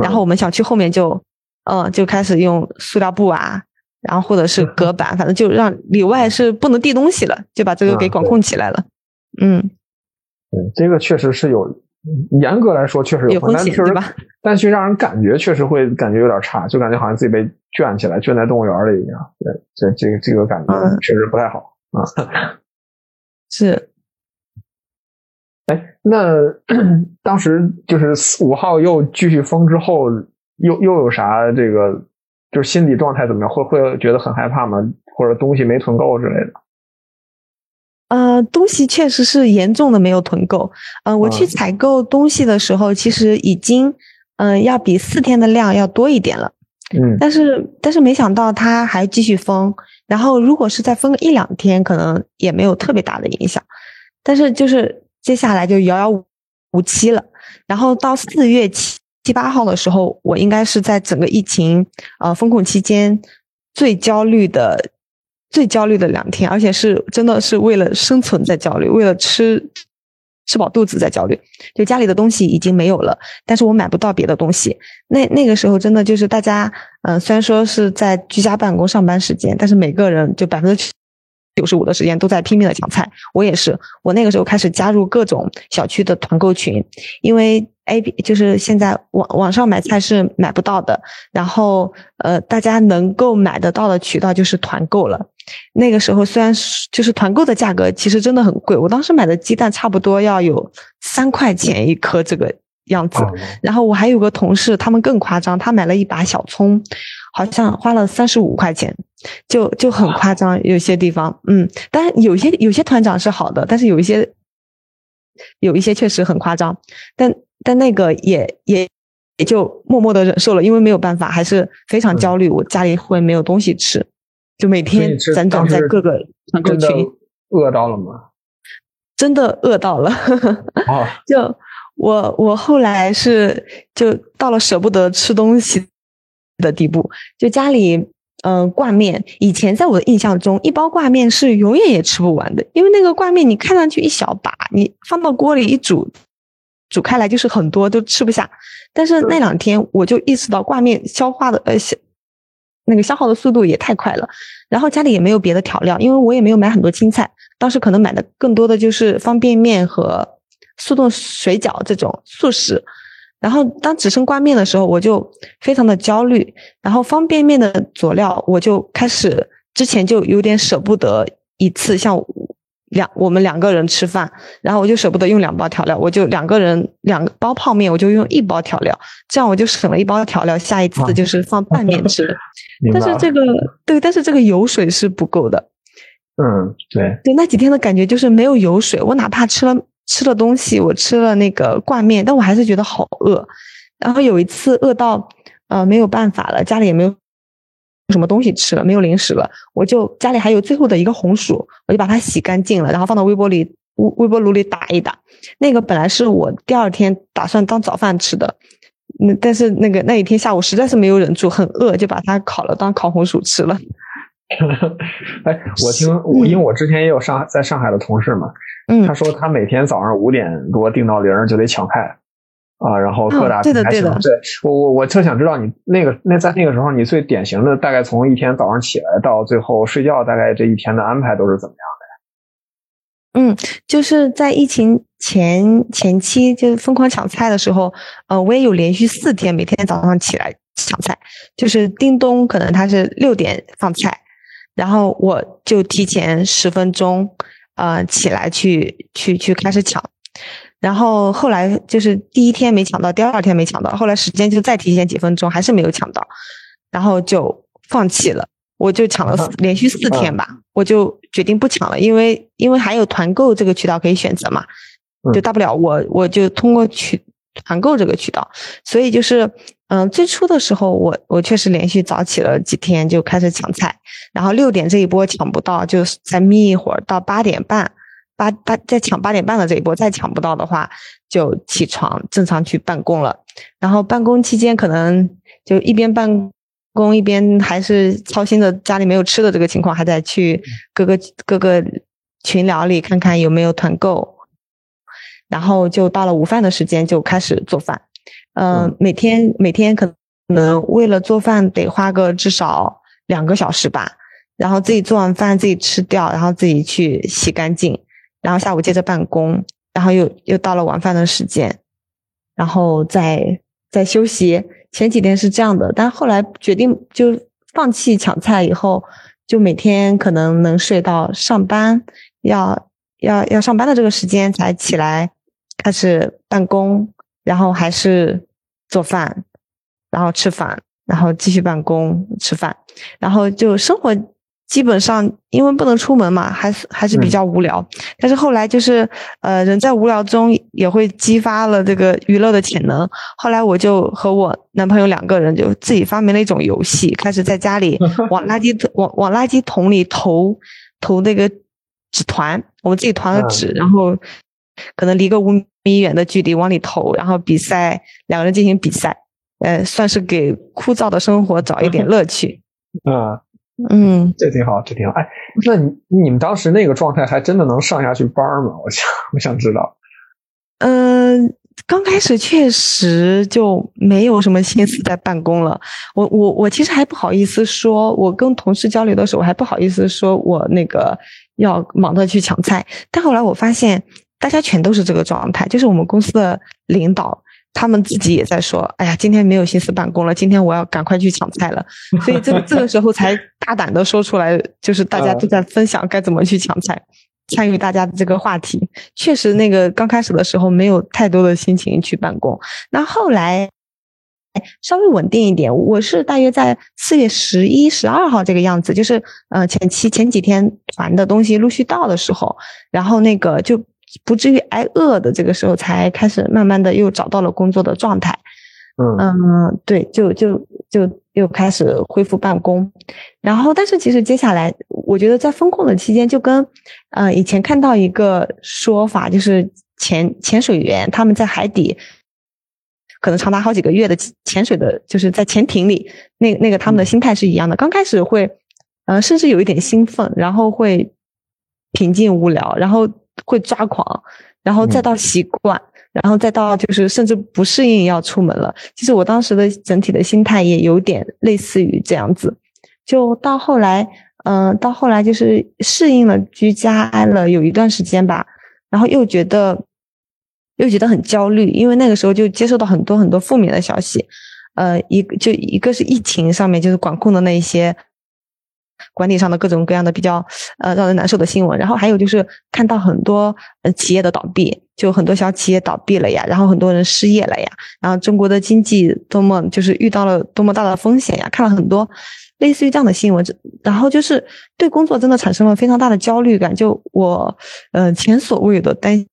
然后我们小区后面就嗯就开始用塑料布啊，然后或者是隔板，反正就让里外是不能递东西了，就把这个给管控起来了。嗯，对，这个确实是有。严格来说，确实有风险，确实？但却让人感觉确实会感觉有点差，就感觉好像自己被圈起来，圈在动物园里一样。对，这这个这个感觉确实不太好啊。是。哎，那 当时就是五号又继续封之后，又又有啥这个，就是心理状态怎么样？会会觉得很害怕吗？或者东西没囤够之类的？呃，东西确实是严重的没有囤够。嗯，我去采购东西的时候，其实已经嗯要比四天的量要多一点了。嗯，但是但是没想到它还继续封，然后如果是再封个一两天，可能也没有特别大的影响。但是就是接下来就遥遥无期了。然后到四月七七八号的时候，我应该是在整个疫情呃封控期间最焦虑的、最焦虑的两天，而且是真的是为了生存在焦虑，为了吃吃饱肚子在焦虑。就家里的东西已经没有了，但是我买不到别的东西。那那个时候真的就是大家，嗯，虽然说是在居家办公上班时间，但是每个人就百分之九十五的时间都在拼命的抢菜。我也是，我那个时候开始加入各种小区的团购群，因为。A B 就是现在网网上买菜是买不到的，然后呃，大家能够买得到的渠道就是团购了。那个时候虽然是就是团购的价格，其实真的很贵。我当时买的鸡蛋差不多要有三块钱一颗这个样子。然后我还有个同事，他们更夸张，他买了一把小葱，好像花了三十五块钱，就就很夸张。有些地方，嗯，但是有些有些团长是好的，但是有一些有一些确实很夸张，但。但那个也也也就默默的忍受了，因为没有办法，还是非常焦虑。我家里会没有东西吃，就每天辗转在各个群。饿到了吗？真的饿到了。啊！就我我后来是就到了舍不得吃东西的地步。就家里嗯挂面，以前在我的印象中，一包挂面是永远也吃不完的，因为那个挂面你看上去一小把，你放到锅里一煮。煮开来就是很多都吃不下，但是那两天我就意识到挂面消化的呃消那个消耗的速度也太快了，然后家里也没有别的调料，因为我也没有买很多青菜，当时可能买的更多的就是方便面和速冻水饺这种速食，然后当只剩挂面的时候，我就非常的焦虑，然后方便面的佐料我就开始之前就有点舍不得一次像。两我们两个人吃饭，然后我就舍不得用两包调料，我就两个人两包泡面，我就用一包调料，这样我就省了一包调料，下一次就是放拌面吃。但是这个对，但是这个油水是不够的。嗯，对。对，那几天的感觉就是没有油水，我哪怕吃了吃了东西，我吃了那个挂面，但我还是觉得好饿。然后有一次饿到呃没有办法了，家里也没有。什么东西吃了没有零食了，我就家里还有最后的一个红薯，我就把它洗干净了，然后放到微波里微微波炉里打一打。那个本来是我第二天打算当早饭吃的，那但是那个那一天下午实在是没有忍住，很饿，就把它烤了当烤红薯吃了。哎，我听我，因为我之前也有上在上海的同事嘛，嗯，他说他每天早上五点多定到铃就得抢菜。啊，然后各大对的对的，对我我我特想知道你那个那在那个时候你最典型的大概从一天早上起来到最后睡觉大概这一天的安排都是怎么样的呀？嗯，就是在疫情前前期就是疯狂抢菜的时候，呃，我也有连续四天每天早上起来抢菜，就是叮咚可能他是六点放菜，然后我就提前十分钟呃起来去去去开始抢。然后后来就是第一天没抢到，第二天没抢到，后来时间就再提前几分钟，还是没有抢到，然后就放弃了。我就抢了连续四天吧，我就决定不抢了，因为因为还有团购这个渠道可以选择嘛，就大不了我我就通过去团购这个渠道。所以就是嗯，最初的时候我我确实连续早起了几天就开始抢菜，然后六点这一波抢不到，就再眯一会儿到八点半。八八再抢八点半的这一波，再抢不到的话，就起床正常去办公了。然后办公期间可能就一边办公一边还是操心着家里没有吃的这个情况，还得去各个各个群聊里看看有没有团购。然后就到了午饭的时间就开始做饭。嗯，每天每天可能为了做饭得花个至少两个小时吧。然后自己做完饭自己吃掉，然后自己去洗干净。然后下午接着办公，然后又又到了晚饭的时间，然后再再休息。前几天是这样的，但后来决定就放弃抢菜以后，就每天可能能睡到上班要要要上班的这个时间才起来开始办公，然后还是做饭，然后吃饭，然后继续办公吃饭，然后就生活。基本上，因为不能出门嘛，还是还是比较无聊。但是后来就是，呃，人在无聊中也会激发了这个娱乐的潜能。后来我就和我男朋友两个人就自己发明了一种游戏，开始在家里 往垃圾往往垃圾桶里投投那个纸团，我们自己团了纸，然后可能离个五米远的距离往里投，然后比赛两个人进行比赛，呃，算是给枯燥的生活找一点 乐趣。啊，嗯，这挺好，这挺好。哎，那你你们当时那个状态还真的能上下去班吗？我想我想知道。嗯。刚开始确实就没有什么心思在办公了。我我我其实还不好意思说，我跟同事交流的时候我还不好意思说我那个要忙着去抢菜。但后来我发现，大家全都是这个状态，就是我们公司的领导，他们自己也在说：“哎呀，今天没有心思办公了，今天我要赶快去抢菜了。”所以这个这个时候才大胆的说出来，就是大家都在分享该怎么去抢菜。参与大家的这个话题，确实那个刚开始的时候没有太多的心情去办公。那后来稍微稳定一点，我是大约在四月十一、十二号这个样子，就是呃前期前几天团的东西陆续到的时候，然后那个就不至于挨饿的这个时候，才开始慢慢的又找到了工作的状态。嗯对，就就就又开始恢复办公，然后但是其实接下来，我觉得在风控的期间，就跟呃以前看到一个说法，就是潜潜水员他们在海底可能长达好几个月的潜水的，就是在潜艇里，那那个他们的心态是一样的。刚开始会呃甚至有一点兴奋，然后会平静无聊，然后会抓狂，然后再到习惯。然后再到就是甚至不适应要出门了。其实我当时的整体的心态也有点类似于这样子。就到后来，嗯，到后来就是适应了居家了有一段时间吧，然后又觉得又觉得很焦虑，因为那个时候就接受到很多很多负面的消息。呃，一就一个是疫情上面就是管控的那一些管理上的各种各样的比较呃让人难受的新闻，然后还有就是看到很多呃企业的倒闭。就很多小企业倒闭了呀，然后很多人失业了呀，然后中国的经济多么就是遇到了多么大的风险呀，看了很多类似于这样的新闻，然后就是对工作真的产生了非常大的焦虑感，就我呃前所未有的担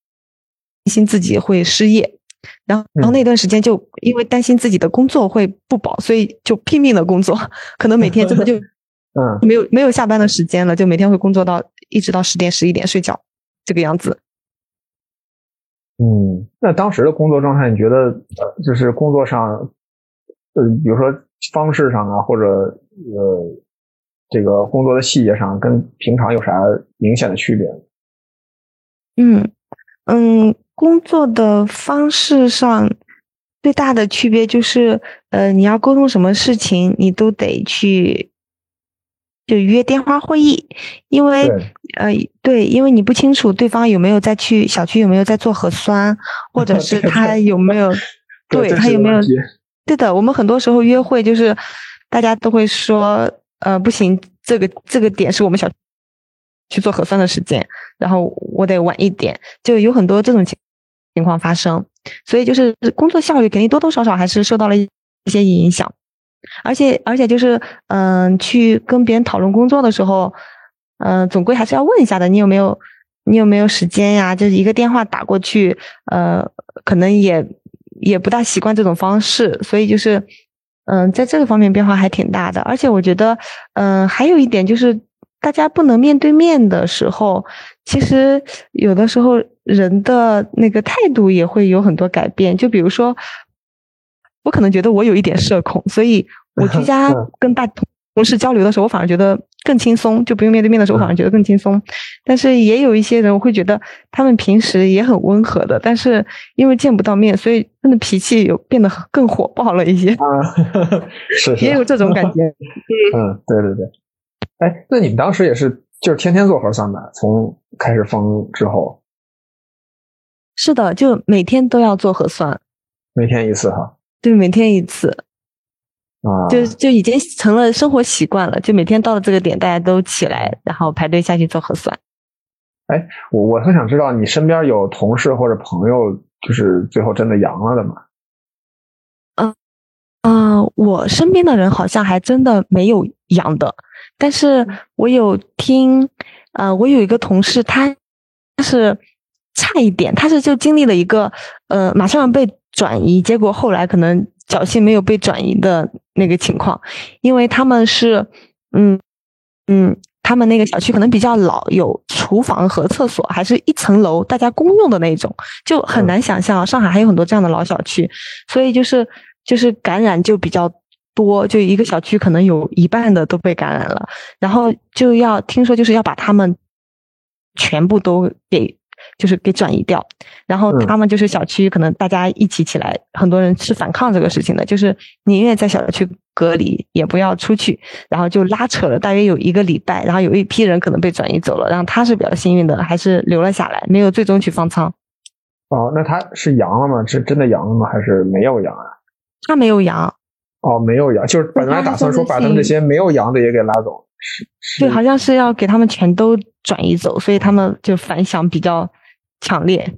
心自己会失业，然后然后那段时间就因为担心自己的工作会不保，所以就拼命的工作，可能每天真的就嗯没有没有下班的时间了，就每天会工作到一直到十点十一点睡觉这个样子。嗯，那当时的工作状态，你觉得呃，就是工作上，呃，比如说方式上啊，或者呃，这个工作的细节上，跟平常有啥明显的区别？嗯嗯，工作的方式上最大的区别就是，呃，你要沟通什么事情，你都得去。就约电话会议，因为呃对，因为你不清楚对方有没有在去小区有没有在做核酸，或者是他有没有对他有没有对的。我们很多时候约会就是大家都会说呃不行，这个这个点是我们小去做核酸的时间，然后我得晚一点，就有很多这种情情况发生，所以就是工作效率肯定多多少少还是受到了一些影响。而且，而且就是，嗯，去跟别人讨论工作的时候，嗯，总归还是要问一下的，你有没有，你有没有时间呀？就是一个电话打过去，呃，可能也也不大习惯这种方式，所以就是，嗯，在这个方面变化还挺大的。而且我觉得，嗯，还有一点就是，大家不能面对面的时候，其实有的时候人的那个态度也会有很多改变。就比如说。我可能觉得我有一点社恐，所以我居 家跟大同事交流的时候，我反而觉得更轻松，就不用面对面的时候，我反而觉得更轻松。但是也有一些人，我会觉得他们平时也很温和的，但是因为见不到面，所以他的脾气有变得更火爆了一些。啊，是 是，也有这种感觉。嗯，对对对。哎，那你们当时也是就是天天做核酸吧？从开始封之后。是的，就每天都要做核酸。每天一次哈。对，每天一次，啊，就就已经成了生活习惯了。就每天到了这个点，大家都起来，然后排队下去做核酸。哎，我我特想知道，你身边有同事或者朋友，就是最后真的阳了的吗？嗯嗯，我身边的人好像还真的没有阳的，但是我有听，呃，我有一个同事，他是差一点，他是就经历了一个，呃，马上要被。转移，结果后来可能侥幸没有被转移的那个情况，因为他们是，嗯嗯，他。们那个小区可能比较老，有厨房和厕所，还是一层楼大家公用的那种，就很难想象上海还有很多这样的老小区，所以就是就是感染就比较多，就一个小区可能有一半的都被感染了，然后就要听说就是要把他们全部都给。就是给转移掉，然后他们就是小区，可能大家一起起来，很多人是反抗这个事情的，就是宁愿在小区隔离，也不要出去，然后就拉扯了大约有一个礼拜，然后有一批人可能被转移走了，然后他是比较幸运的，还是留了下来，没有最终去方舱。哦，那他是阳了吗？是真的阳了吗？还是没有阳啊？他没有阳。哦，没有阳，就是本来打算说把他们这些没有阳的也给拉走。是。对，好像是要给他们全都转移走，所以他们就反响比较。强烈，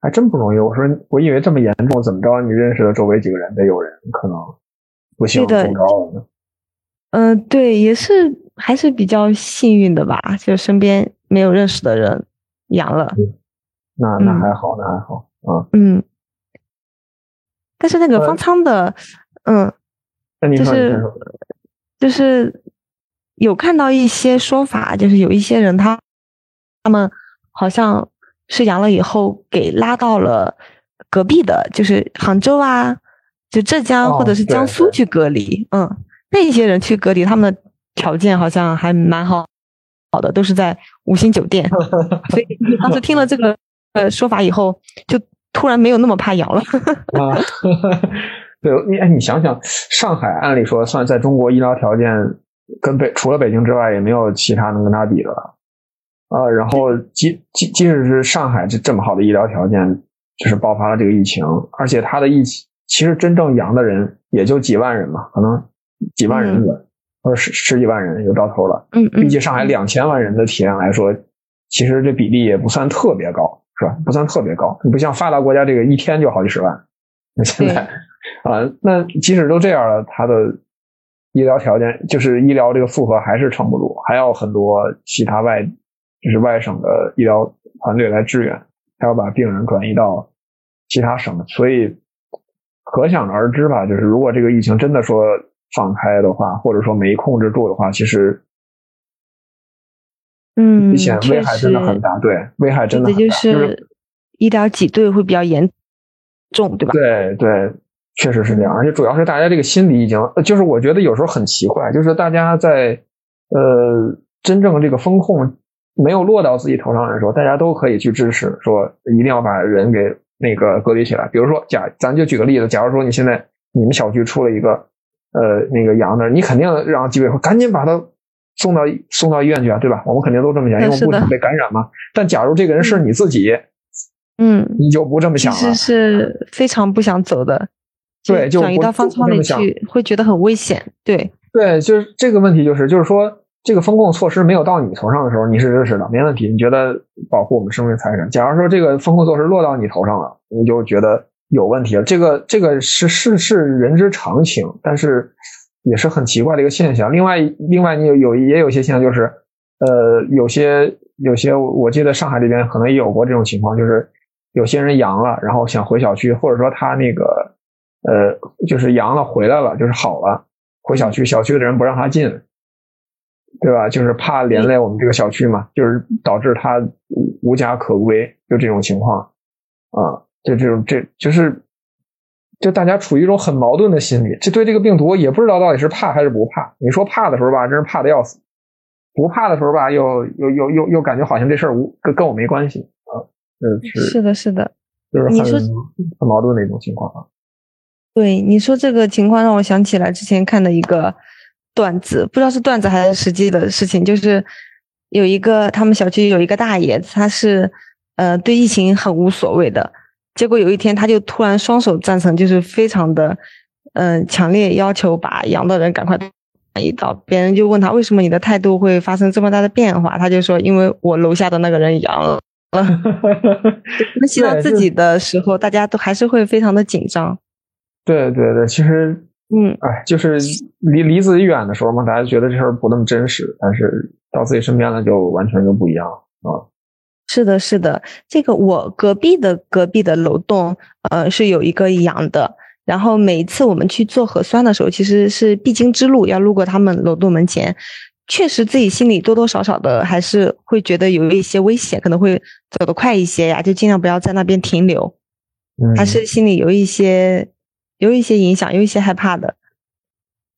还真不容易。我说，我以为这么严重，怎么着？你认识的周围几个人得有人可能不幸中招了呢？嗯，对，也是还是比较幸运的吧，就身边没有认识的人阳了。那那还好，那还好啊。嗯，但是那个方舱的，嗯，就是就是有看到一些说法，就是有一些人他他们好像。是阳了以后给拉到了隔壁的，就是杭州啊，就浙江或者是江苏去隔离。嗯，那一些人去隔离，他们的条件好像还蛮好，好的都是在五星酒店。所以当时听了这个呃说法以后，就突然没有那么怕阳了。啊，对，你哎，你想想，上海按理说算在中国医疗条件跟北除了北京之外，也没有其他能跟他比的了。呃，然后即即即使是上海这这么好的医疗条件，就是爆发了这个疫情，而且它的疫情其实真正阳的人也就几万人嘛，可能几万人的，或者十十几万人就到头了。嗯嗯。毕竟上海两千万人的体量来说，其实这比例也不算特别高，是吧？不算特别高。你不像发达国家这个一天就好几十万，那现在啊，那即使都这样了，它的医疗条件就是医疗这个负荷还是撑不住，还有很多其他外。就是外省的医疗团队来支援，还要把病人转移到其他省，所以可想而知吧。就是如果这个疫情真的说放开的话，或者说没控制住的话，其实，嗯，危险危害真的很大。对，危害真的很大。就是医疗挤兑会比较严重，对吧？对对，确实是这样。而且主要是大家这个心理已经，就是我觉得有时候很奇怪，就是大家在呃真正这个风控。没有落到自己头上的时候，大家都可以去支持，说一定要把人给那个隔离起来。比如说，假咱就举个例子，假如说你现在你们小区出了一个呃那个阳的，你肯定让纪委会赶紧把他送到送到医院去啊，对吧？我们肯定都这么想，因为不想被感染嘛。但假如这个人是你自己，嗯，你就不这么想了。其实是非常不想走的，对，就转移到方舱里去，会觉得很危险。对，对，就是这个问题，就是就是说。这个风控措施没有到你头上的时候，你是支持的，没问题。你觉得保护我们生命财产？假如说这个风控措施落到你头上了，你就觉得有问题了。这个这个是是是人之常情，但是也是很奇怪的一个现象。另外另外，你有有也有些现象，就是呃，有些有些我记得上海这边可能也有过这种情况，就是有些人阳了，然后想回小区，或者说他那个呃就是阳了回来了，就是好了，回小区，小区的人不让他进。对吧？就是怕连累我们这个小区嘛，就是导致他无家可归，就这种情况啊，就这种这就是，就大家处于一种很矛盾的心理，这对这个病毒也不知道到底是怕还是不怕。你说怕的时候吧，真是怕的要死；不怕的时候吧，又又又又又感觉好像这事儿无跟跟我没关系啊。嗯，是是的，是的，就是很很矛盾的一种情况啊。对，你说这个情况让我想起来之前看的一个。段子不知道是段子还是实际的事情，就是有一个他们小区有一个大爷，他是呃对疫情很无所谓的，结果有一天他就突然双手赞成，就是非常的嗯强烈要求把阳的人赶快转移到，别人就问他为什么你的态度会发生这么大的变化，他就说因为我楼下的那个人阳了，分析到自己的时候，大家都还是会非常的紧张。对对对，其实。嗯，哎，就是离离自己远的时候嘛，大家觉得这事儿不那么真实，但是到自己身边了就完全就不一样啊。是的，是的，这个我隔壁的隔壁的楼栋，呃，是有一个阳的，然后每一次我们去做核酸的时候，其实是必经之路，要路过他们楼栋门前，确实自己心里多多少少的还是会觉得有一些危险，可能会走得快一些呀，就尽量不要在那边停留，还是心里有一些有一些影响，有一些害怕的。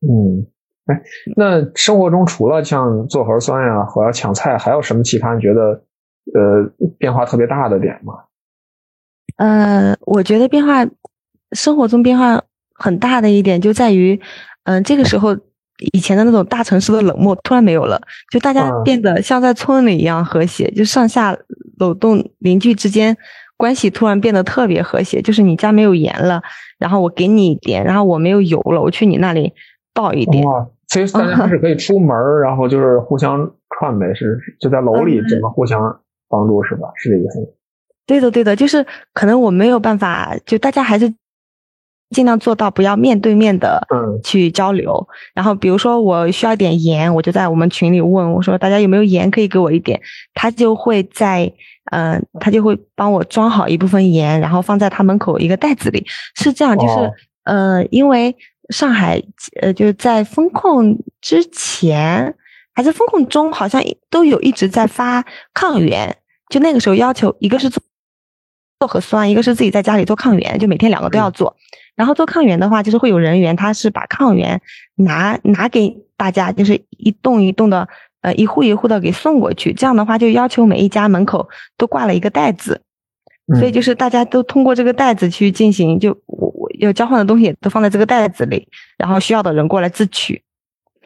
嗯，哎，那生活中除了像做核酸呀和抢菜，还有什么其他你觉得呃变化特别大的点吗？呃，我觉得变化生活中变化很大的一点就在于，嗯，这个时候以前的那种大城市的冷漠突然没有了，就大家变得像在村里一样和谐，就上下楼栋邻居之间关系突然变得特别和谐，就是你家没有盐了，然后我给你一点，然后我没有油了，我去你那里。倒一点，其实大家是可以出门，然后就是互相串呗，是就在楼里怎么互相帮助是吧？是这意思。对的，对的，就是可能我没有办法，就大家还是尽量做到不要面对面的去交流。然后比如说我需要点盐，我就在我们群里问我说大家有没有盐可以给我一点，他就会在嗯，他就会帮我装好一部分盐，然后放在他门口一个袋子里。是这样，就是呃，因为。上海，呃，就是在风控之前，还是风控中，好像都有一直在发抗原。就那个时候要求，一个是做做核酸，一个是自己在家里做抗原，就每天两个都要做。然后做抗原的话，就是会有人员，他是把抗原拿拿给大家，就是一栋一栋的，呃，一户一户的给送过去。这样的话，就要求每一家门口都挂了一个袋子，所以就是大家都通过这个袋子去进行就我我。要交换的东西都放在这个袋子里，然后需要的人过来自取。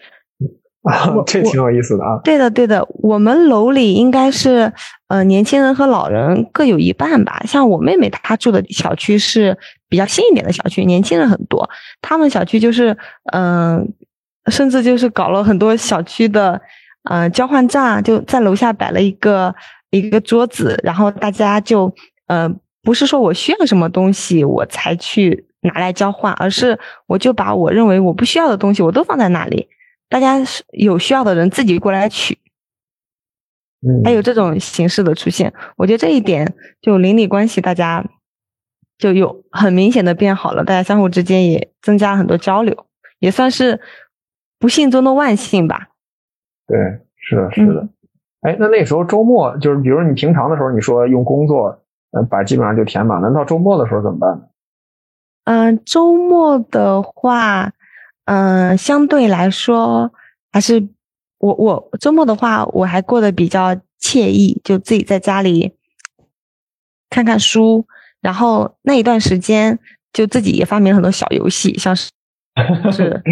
啊，这挺有意思的啊。对的，对的。我们楼里应该是呃年轻人和老人各有一半吧。像我妹妹她住的小区是比较新一点的小区，年轻人很多。他们小区就是嗯，甚至就是搞了很多小区的呃交换站，就在楼下摆了一个一个桌子，然后大家就呃不是说我需要什么东西我才去。拿来交换，而是我就把我认为我不需要的东西我都放在那里，大家有需要的人自己过来取。嗯，还有这种形式的出现，我觉得这一点就邻里关系大家就有很明显的变好了，大家相互之间也增加了很多交流，也算是不幸中的万幸吧。对，是的，是的。哎，那那时候周末就是，比如你平常的时候，你说用工作呃把基本上就填满了，那到周末的时候怎么办呢？嗯，周末的话，嗯，相对来说还是我我周末的话，我还过得比较惬意，就自己在家里看看书，然后那一段时间就自己也发明了很多小游戏，像是 是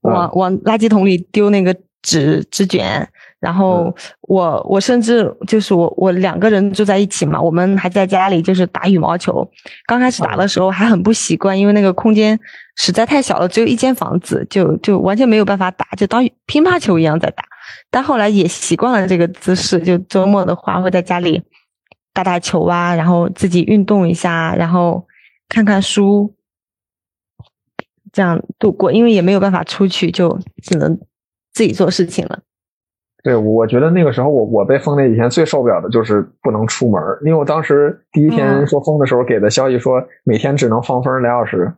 往往垃圾桶里丢那个纸纸卷。然后我我甚至就是我我两个人住在一起嘛，我们还在家里就是打羽毛球。刚开始打的时候还很不习惯，因为那个空间实在太小了，只有一间房子，就就完全没有办法打，就当乒乓球一样在打。但后来也习惯了这个姿势，就周末的话会在家里打打球啊，然后自己运动一下，然后看看书，这样度过。因为也没有办法出去，就只能自己做事情了。对，我觉得那个时候我我被封那几天最受不了的就是不能出门，因为我当时第一天说封的时候给的消息说每天只能放风两小时，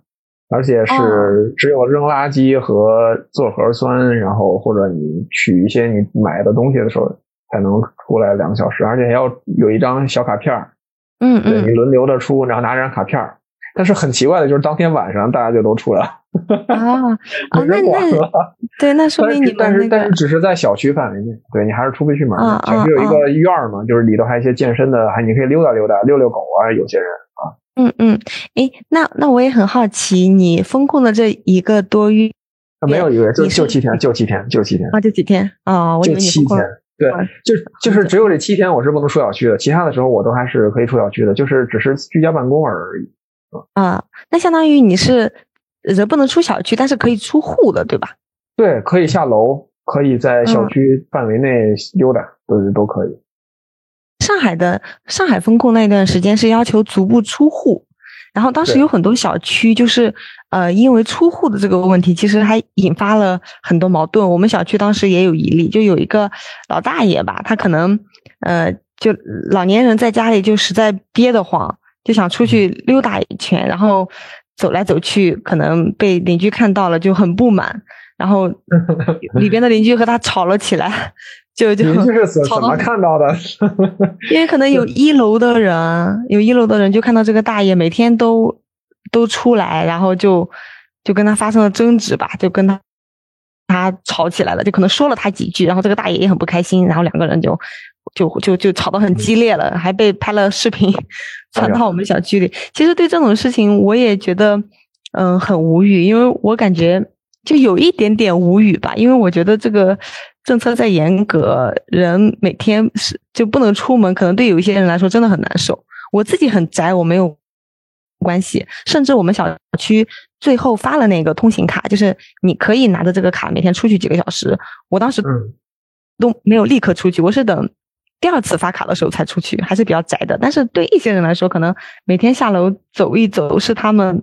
而且是只有扔垃圾和做核酸，然后或者你取一些你买的东西的时候才能出来两个小时，而且还要有一张小卡片儿嗯嗯，你轮流着出，然后拿张卡片儿但是很奇怪的就是当天晚上大家就都出来了。啊啊，那那对，那说明你但是但是只是在小区范围内，对你还是出不去门。小区有一个院儿嘛，就是里头还有一些健身的，还你可以溜达溜达，遛遛狗啊。有些人啊，嗯嗯，诶，那那我也很好奇，你风控的这一个多月，没有一个月，就就七天，就七天，就七天啊，就几天啊，就七天，对，就就是只有这七天我是不能出小区的，其他的时候我都还是可以出小区的，就是只是居家办公而已。啊，那相当于你是。人不能出小区，但是可以出户的，对吧？对，可以下楼，可以在小区范围内溜达，都都可以。上海的上海封控那段时间是要求足不出户，然后当时有很多小区就是呃，因为出户的这个问题，其实还引发了很多矛盾。我们小区当时也有一例，就有一个老大爷吧，他可能呃，就老年人在家里就实在憋得慌，就想出去溜达一圈，然后。走来走去，可能被邻居看到了就很不满，然后 里边的邻居和他吵了起来，就就邻居是怎怎么看到的？因为可能有 一楼的人，有一楼的人就看到这个大爷每天都都出来，然后就就跟他发生了争执吧，就跟他他吵起来了，就可能说了他几句，然后这个大爷也很不开心，然后两个人就就就就吵得很激烈了，还被拍了视频传到我们小区里。其实对这种事情，我也觉得嗯很无语，因为我感觉。就有一点点无语吧，因为我觉得这个政策再严格，人每天是就不能出门，可能对有一些人来说真的很难受。我自己很宅，我没有关系，甚至我们小区最后发了那个通行卡，就是你可以拿着这个卡每天出去几个小时。我当时都没有立刻出去，我是等第二次发卡的时候才出去，还是比较宅的。但是对一些人来说，可能每天下楼走一走是他们。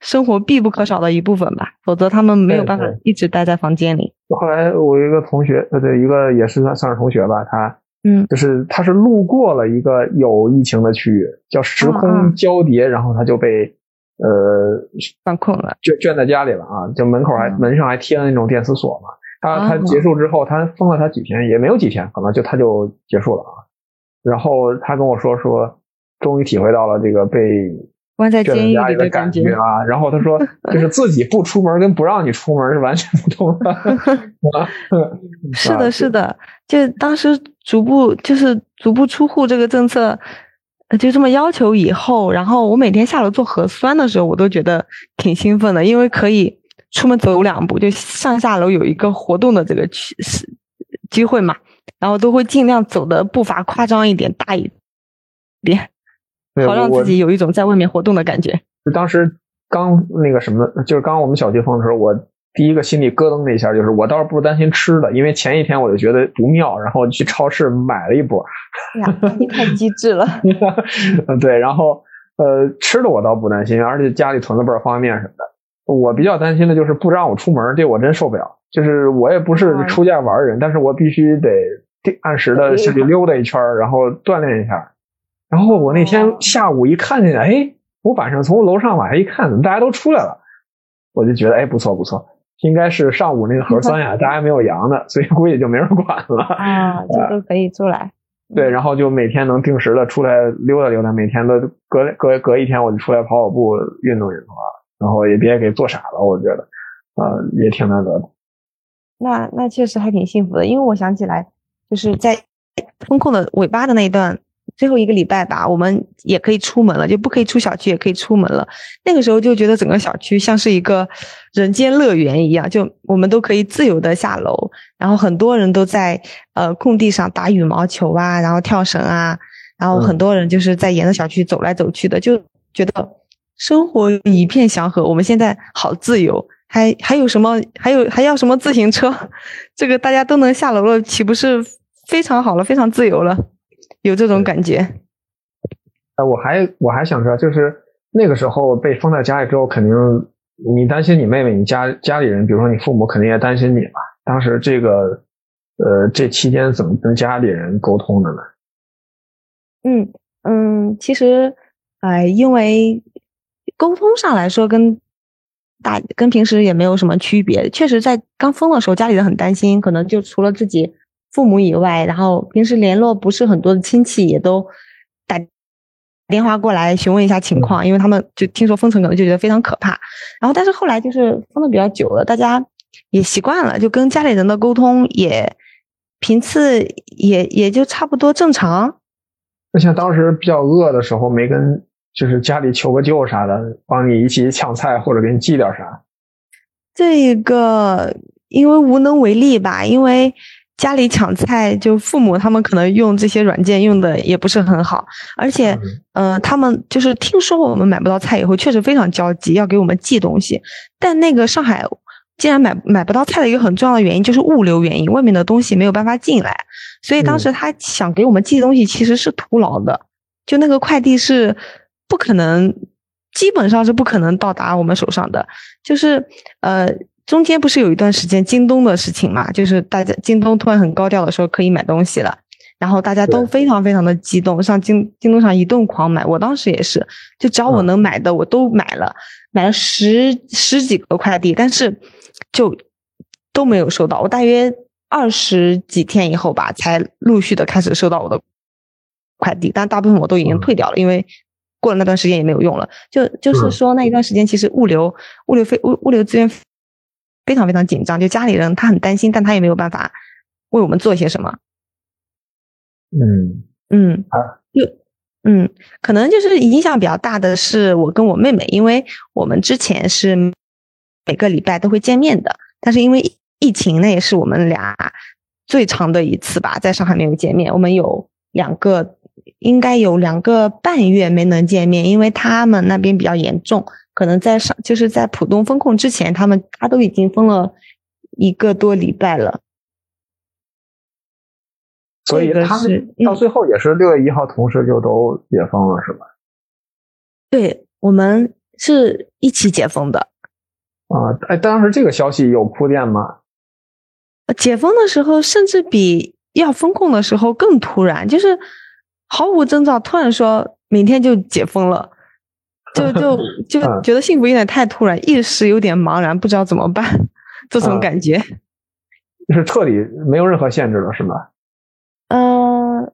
生活必不可少的一部分吧，否则他们没有办法一直待在房间里。后来我一个同学，呃，对，一个也是算算是同学吧，他，嗯，就是他是路过了一个有疫情的区域，叫时空交叠，然后他就被呃犯困了，圈圈在家里了啊，就门口还门上还贴了那种电磁锁嘛。他他结束之后，他封了他几天，也没有几天，可能就他就结束了啊。然后他跟我说说，终于体会到了这个被。关在监狱里的感觉啊，然后他说，就是自己不出门跟不让你出门是完全不同的。是的，是的，就当时足不就是足不出户这个政策，就这么要求以后，然后我每天下楼做核酸的时候，我都觉得挺兴奋的，因为可以出门走两步，就上下楼有一个活动的这个机机会嘛，然后都会尽量走的步伐夸张一点，大一点。好让自己有一种在外面活动的感觉。就当时刚那个什么，就是刚我们小区封的时候，我第一个心里咯噔的一下，就是我倒是不担心吃的，因为前一天我就觉得不妙，然后去超市买了一波。呀，你太机智了。对，然后呃，吃的我倒不担心，而且家里囤了包方便面什么的。我比较担心的就是不让我出门，这我真受不了。就是我也不是出家玩人，但是我必须得按时的下去溜达一圈，然后锻炼一下。然后我那天下午一看见，哎，我晚上从楼上往下一看，怎么大家都出来了？我就觉得，哎，不错不错，应该是上午那个核酸呀，大家没有阳的，所以估计就没人管了啊，就都可以出来。对，然后就每天能定时的出来溜达溜达，每天都隔隔隔一天我就出来跑跑步，运动运动啊，然后也别给做傻了，我觉得，呃，也挺难得的。那那确实还挺幸福的，因为我想起来，就是在风控的尾巴的那一段。最后一个礼拜吧，我们也可以出门了，就不可以出小区，也可以出门了。那个时候就觉得整个小区像是一个人间乐园一样，就我们都可以自由的下楼，然后很多人都在呃空地上打羽毛球啊，然后跳绳啊，然后很多人就是在沿着小区走来走去的，就觉得生活一片祥和。我们现在好自由，还还有什么？还有还要什么自行车？这个大家都能下楼了，岂不是非常好了，非常自由了？有这种感觉，哎，我还我还想着，就是那个时候被封在家里之后，肯定你担心你妹妹，你家家里人，比如说你父母，肯定也担心你嘛。当时这个，呃，这期间怎么跟家里人沟通的呢？嗯嗯，其实，哎，因为沟通上来说，跟大跟平时也没有什么区别。确实，在刚封的时候，家里人很担心，可能就除了自己。父母以外，然后平时联络不是很多的亲戚也都打电话过来询问一下情况，因为他们就听说封城可能就觉得非常可怕。然后，但是后来就是封的比较久了，大家也习惯了，就跟家里人的沟通也频次也也就差不多正常。那像当时比较饿的时候，没跟就是家里求个救啥的，帮你一起抢菜或者给你寄点啥？这个因为无能为力吧，因为。家里抢菜，就父母他们可能用这些软件用的也不是很好，而且，嗯，他们就是听说我们买不到菜以后，确实非常焦急，要给我们寄东西。但那个上海竟然买买不到菜的一个很重要的原因就是物流原因，外面的东西没有办法进来，所以当时他想给我们寄东西其实是徒劳的，就那个快递是不可能，基本上是不可能到达我们手上的，就是呃。中间不是有一段时间京东的事情嘛？就是大家京东突然很高调的说可以买东西了，然后大家都非常非常的激动，上京京东上一顿狂买。我当时也是，就只要我能买的我都买了，买了十十几个快递，但是就都没有收到。我大约二十几天以后吧，才陆续的开始收到我的快递，但大部分我都已经退掉了，因为过了那段时间也没有用了。就就是说那一段时间，其实物流物流费物物流资源非常非常紧张，就家里人他很担心，但他也没有办法为我们做些什么。嗯嗯，就。嗯，可能就是影响比较大的是我跟我妹妹，因为我们之前是每个礼拜都会见面的，但是因为疫情，那也是我们俩最长的一次吧，在上海没有见面。我们有两个，应该有两个半月没能见面，因为他们那边比较严重，可能在上就是在浦东封控之前，他们他都已经封了一个多礼拜了。所以他们到最后也是六月一号，同时就都解封了，是吧？对，我们是一起解封的。啊，哎，当时这个消息有铺垫吗？解封的时候，甚至比要封控的时候更突然，就是毫无征兆，突然说明天就解封了，就 就就觉得幸福有点太突然，一时有点茫然，不知道怎么办，这种感觉。就是彻底没有任何限制了，是吗？嗯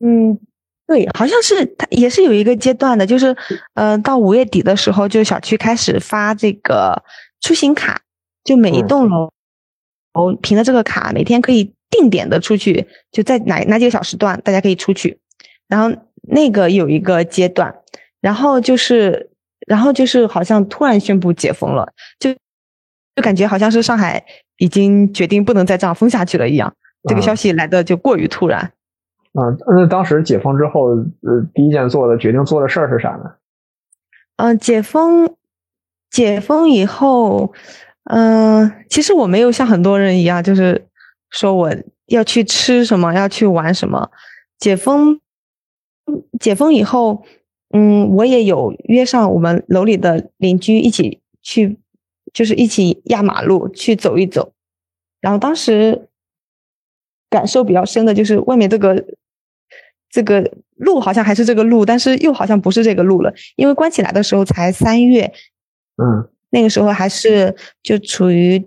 嗯，对，好像是它也是有一个阶段的，就是呃，到五月底的时候，就小区开始发这个出行卡，就每一栋楼哦，凭着这个卡，每天可以定点的出去，就在哪哪几个小时段，大家可以出去。然后那个有一个阶段，然后就是然后就是好像突然宣布解封了，就就感觉好像是上海已经决定不能再这样封下去了一样。这个消息来的就过于突然。啊，那当时解封之后，呃，第一件做的决定做的事儿是啥呢？嗯，解封，解封以后，嗯，其实我没有像很多人一样，就是说我要去吃什么，要去玩什么。解封，解封以后，嗯，我也有约上我们楼里的邻居一起去，就是一起压马路去走一走。然后当时。感受比较深的就是外面这个这个路好像还是这个路，但是又好像不是这个路了，因为关起来的时候才三月，嗯，那个时候还是就处于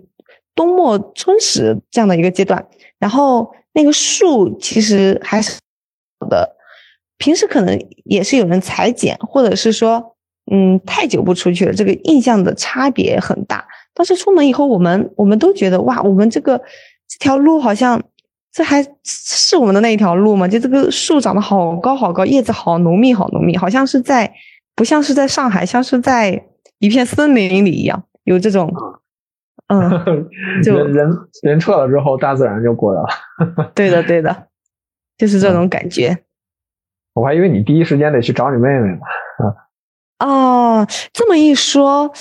冬末春始这样的一个阶段，然后那个树其实还是的，平时可能也是有人裁剪，或者是说，嗯，太久不出去了，这个印象的差别很大。但是出门以后，我们我们都觉得哇，我们这个这条路好像。这还是我们的那一条路吗？就这个树长得好高好高，叶子好浓密好浓密，好像是在不像是在上海，像是在一片森林里一样，有这种，嗯，就人人撤了之后，大自然就过来了。对的，对的，就是这种感觉。我还以为你第一时间得去找你妹妹呢。哦，这么一说，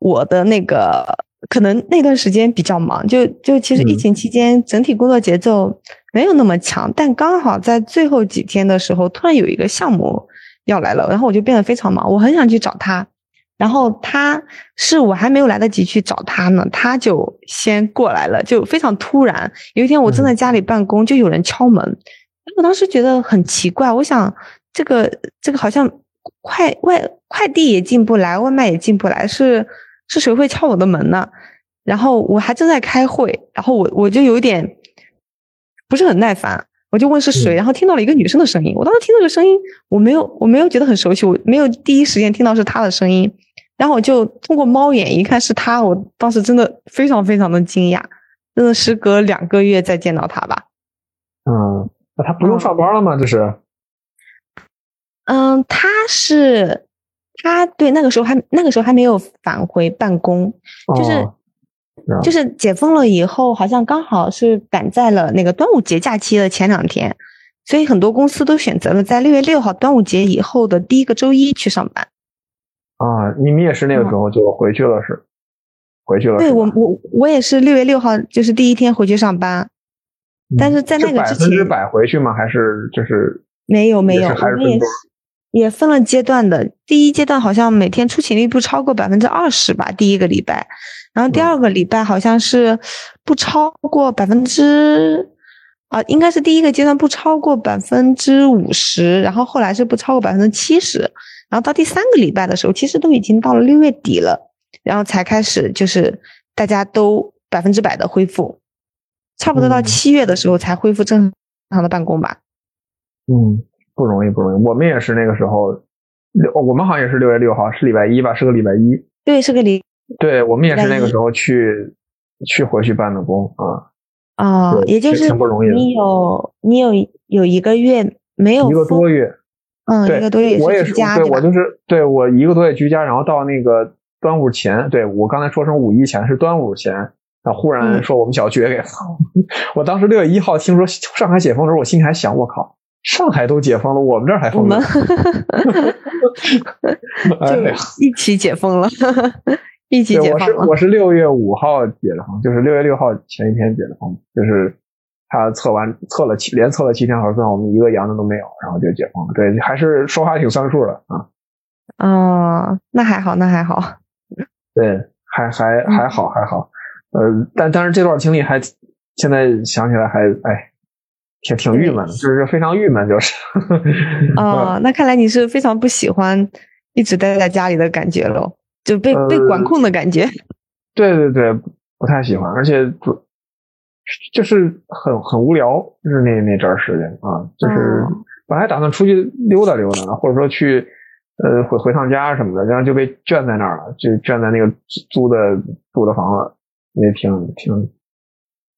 我的那个。可能那段时间比较忙，就就其实疫情期间整体工作节奏没有那么强，但刚好在最后几天的时候，突然有一个项目要来了，然后我就变得非常忙，我很想去找他，然后他是我还没有来得及去找他呢，他就先过来了，就非常突然。有一天我正在家里办公，就有人敲门，我当时觉得很奇怪，我想这个这个好像快外快递也进不来，外卖也进不来，是。是谁会敲我的门呢？然后我还正在开会，然后我我就有点不是很耐烦，我就问是谁，然后听到了一个女生的声音。我当时听这个声音，我没有我没有觉得很熟悉，我没有第一时间听到是她的声音，然后我就通过猫眼一看是她，我当时真的非常非常的惊讶，真的时隔两个月再见到她吧。嗯，那他不用上班了吗？这是？嗯，他是。他对那个时候还那个时候还没有返回办公，就是就是解封了以后，好像刚好是赶在了那个端午节假期的前两天，所以很多公司都选择了在六月六号端午节以后的第一个周一去上班。啊，你们也是那个时候就回去了是？回去了？对我我我也是六月六号就是第一天回去上班，但是在那个之前百分之百回去吗？还是就是没有没有，我们也是。也分了阶段的，第一阶段好像每天出勤率不超过百分之二十吧，第一个礼拜，然后第二个礼拜好像是不超过百分之，啊，应该是第一个阶段不超过百分之五十，然后后来是不超过百分之七十，然后到第三个礼拜的时候，其实都已经到了六月底了，然后才开始就是大家都百分之百的恢复，差不多到七月的时候才恢复正常的办公吧。嗯，不容易，不容易。我们也是那个时候，六，我们好像也是六月六号，是礼拜一吧？是个礼拜一。对，是个礼。对，我们也是那个时候去去回去办的工啊。哦，也就是你有你有有一个月没有一个多月，嗯，一个多月我也是对我就是对我一个多月居家，然后到那个端午前，对我刚才说成五一前是端午前，然后忽然说我们小区也给封，我当时六月一号听说上海解封的时候，我心里还想，我靠，上海都解封了，我们这儿还封了，就一起解封了。一起解封。我是我是六月五号解的封，就是六月六号前一天解的封，就是他测完测了七连测了七天核酸，我们一个阳的都没有，然后就解封了。对，还是说话挺算数的啊。哦，那还好，那还好。对，还还还好还好。呃，但但是这段经历还现在想起来还哎，挺挺郁闷的，就是非常郁闷，就是。哦，那看来你是非常不喜欢一直待在家里的感觉喽。就被被管控的感觉，对对对，不太喜欢，而且就就是很很无聊，就是那那阵儿时间啊，就是本来打算出去溜达溜达呢，或者说去呃回回趟家什么的，然后就被圈在那儿了，就圈在那个租的住的房子，也挺挺，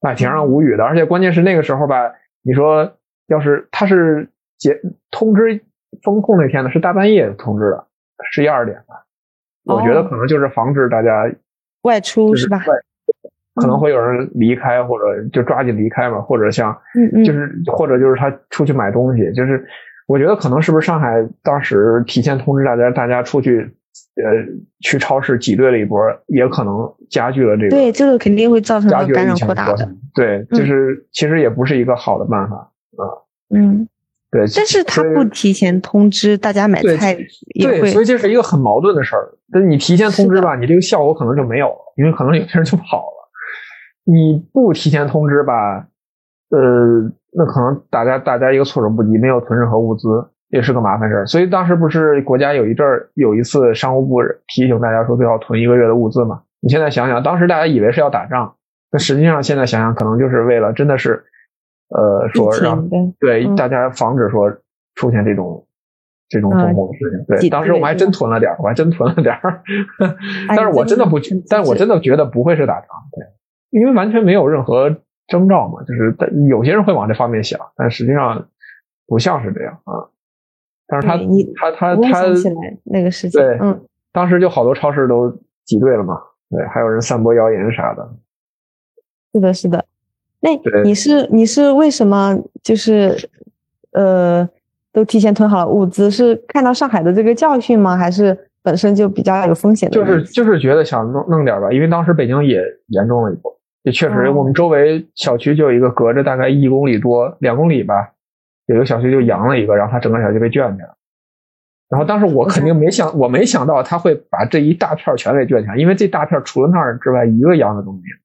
哎，挺让人无语的。而且关键是那个时候吧，你说要是他是解通知封控那天呢，是大半夜通知的，十一二点吧。我觉得可能就是防止大家外出是吧？可能会有人离开，或者就抓紧离开嘛，或者像，就是或者就是他出去买东西，就是我觉得可能是不是上海当时提前通知大家，大家出去呃去超市挤兑了一波，也可能加剧了这个。对，这个肯定会造成感染扩大的。对，就是其实也不是一个好的办法啊。嗯。对，但是他不提前通知大家买菜，对，所以这是一个很矛盾的事儿。但你提前通知吧，你这个效果可能就没有了，因为可能有些人就跑了。你不提前通知吧，呃，那可能大家大家一个措手不及，没有囤任何物资，也是个麻烦事儿。所以当时不是国家有一阵儿有一次商务部提醒大家说最好囤一个月的物资嘛？你现在想想，当时大家以为是要打仗，那实际上现在想想，可能就是为了真的是。呃，说让对大家防止说出现这种这种恐怖的事情。对，当时我们还真囤了点儿，我还真囤了点儿。但是我真的不，但是我真的觉得不会是打仗，对，因为完全没有任何征兆嘛。就是但有些人会往这方面想，但实际上不像是这样啊。但是他他他他起来那个事情，对，嗯，当时就好多超市都挤兑了嘛，对，还有人散播谣言啥的。是的，是的。那你是你是为什么就是呃都提前囤好了物资？是看到上海的这个教训吗？还是本身就比较有风险的？就是就是觉得想弄弄点吧，因为当时北京也严重了一波，也确实我们周围小区就有一个隔着大概一公里多两公里吧，有个小区就阳了一个，然后他整个小区被圈起来了。然后当时我肯定没想我没想到他会把这一大片全给圈起来，因为这大片除了那儿之外一个阳的都没有。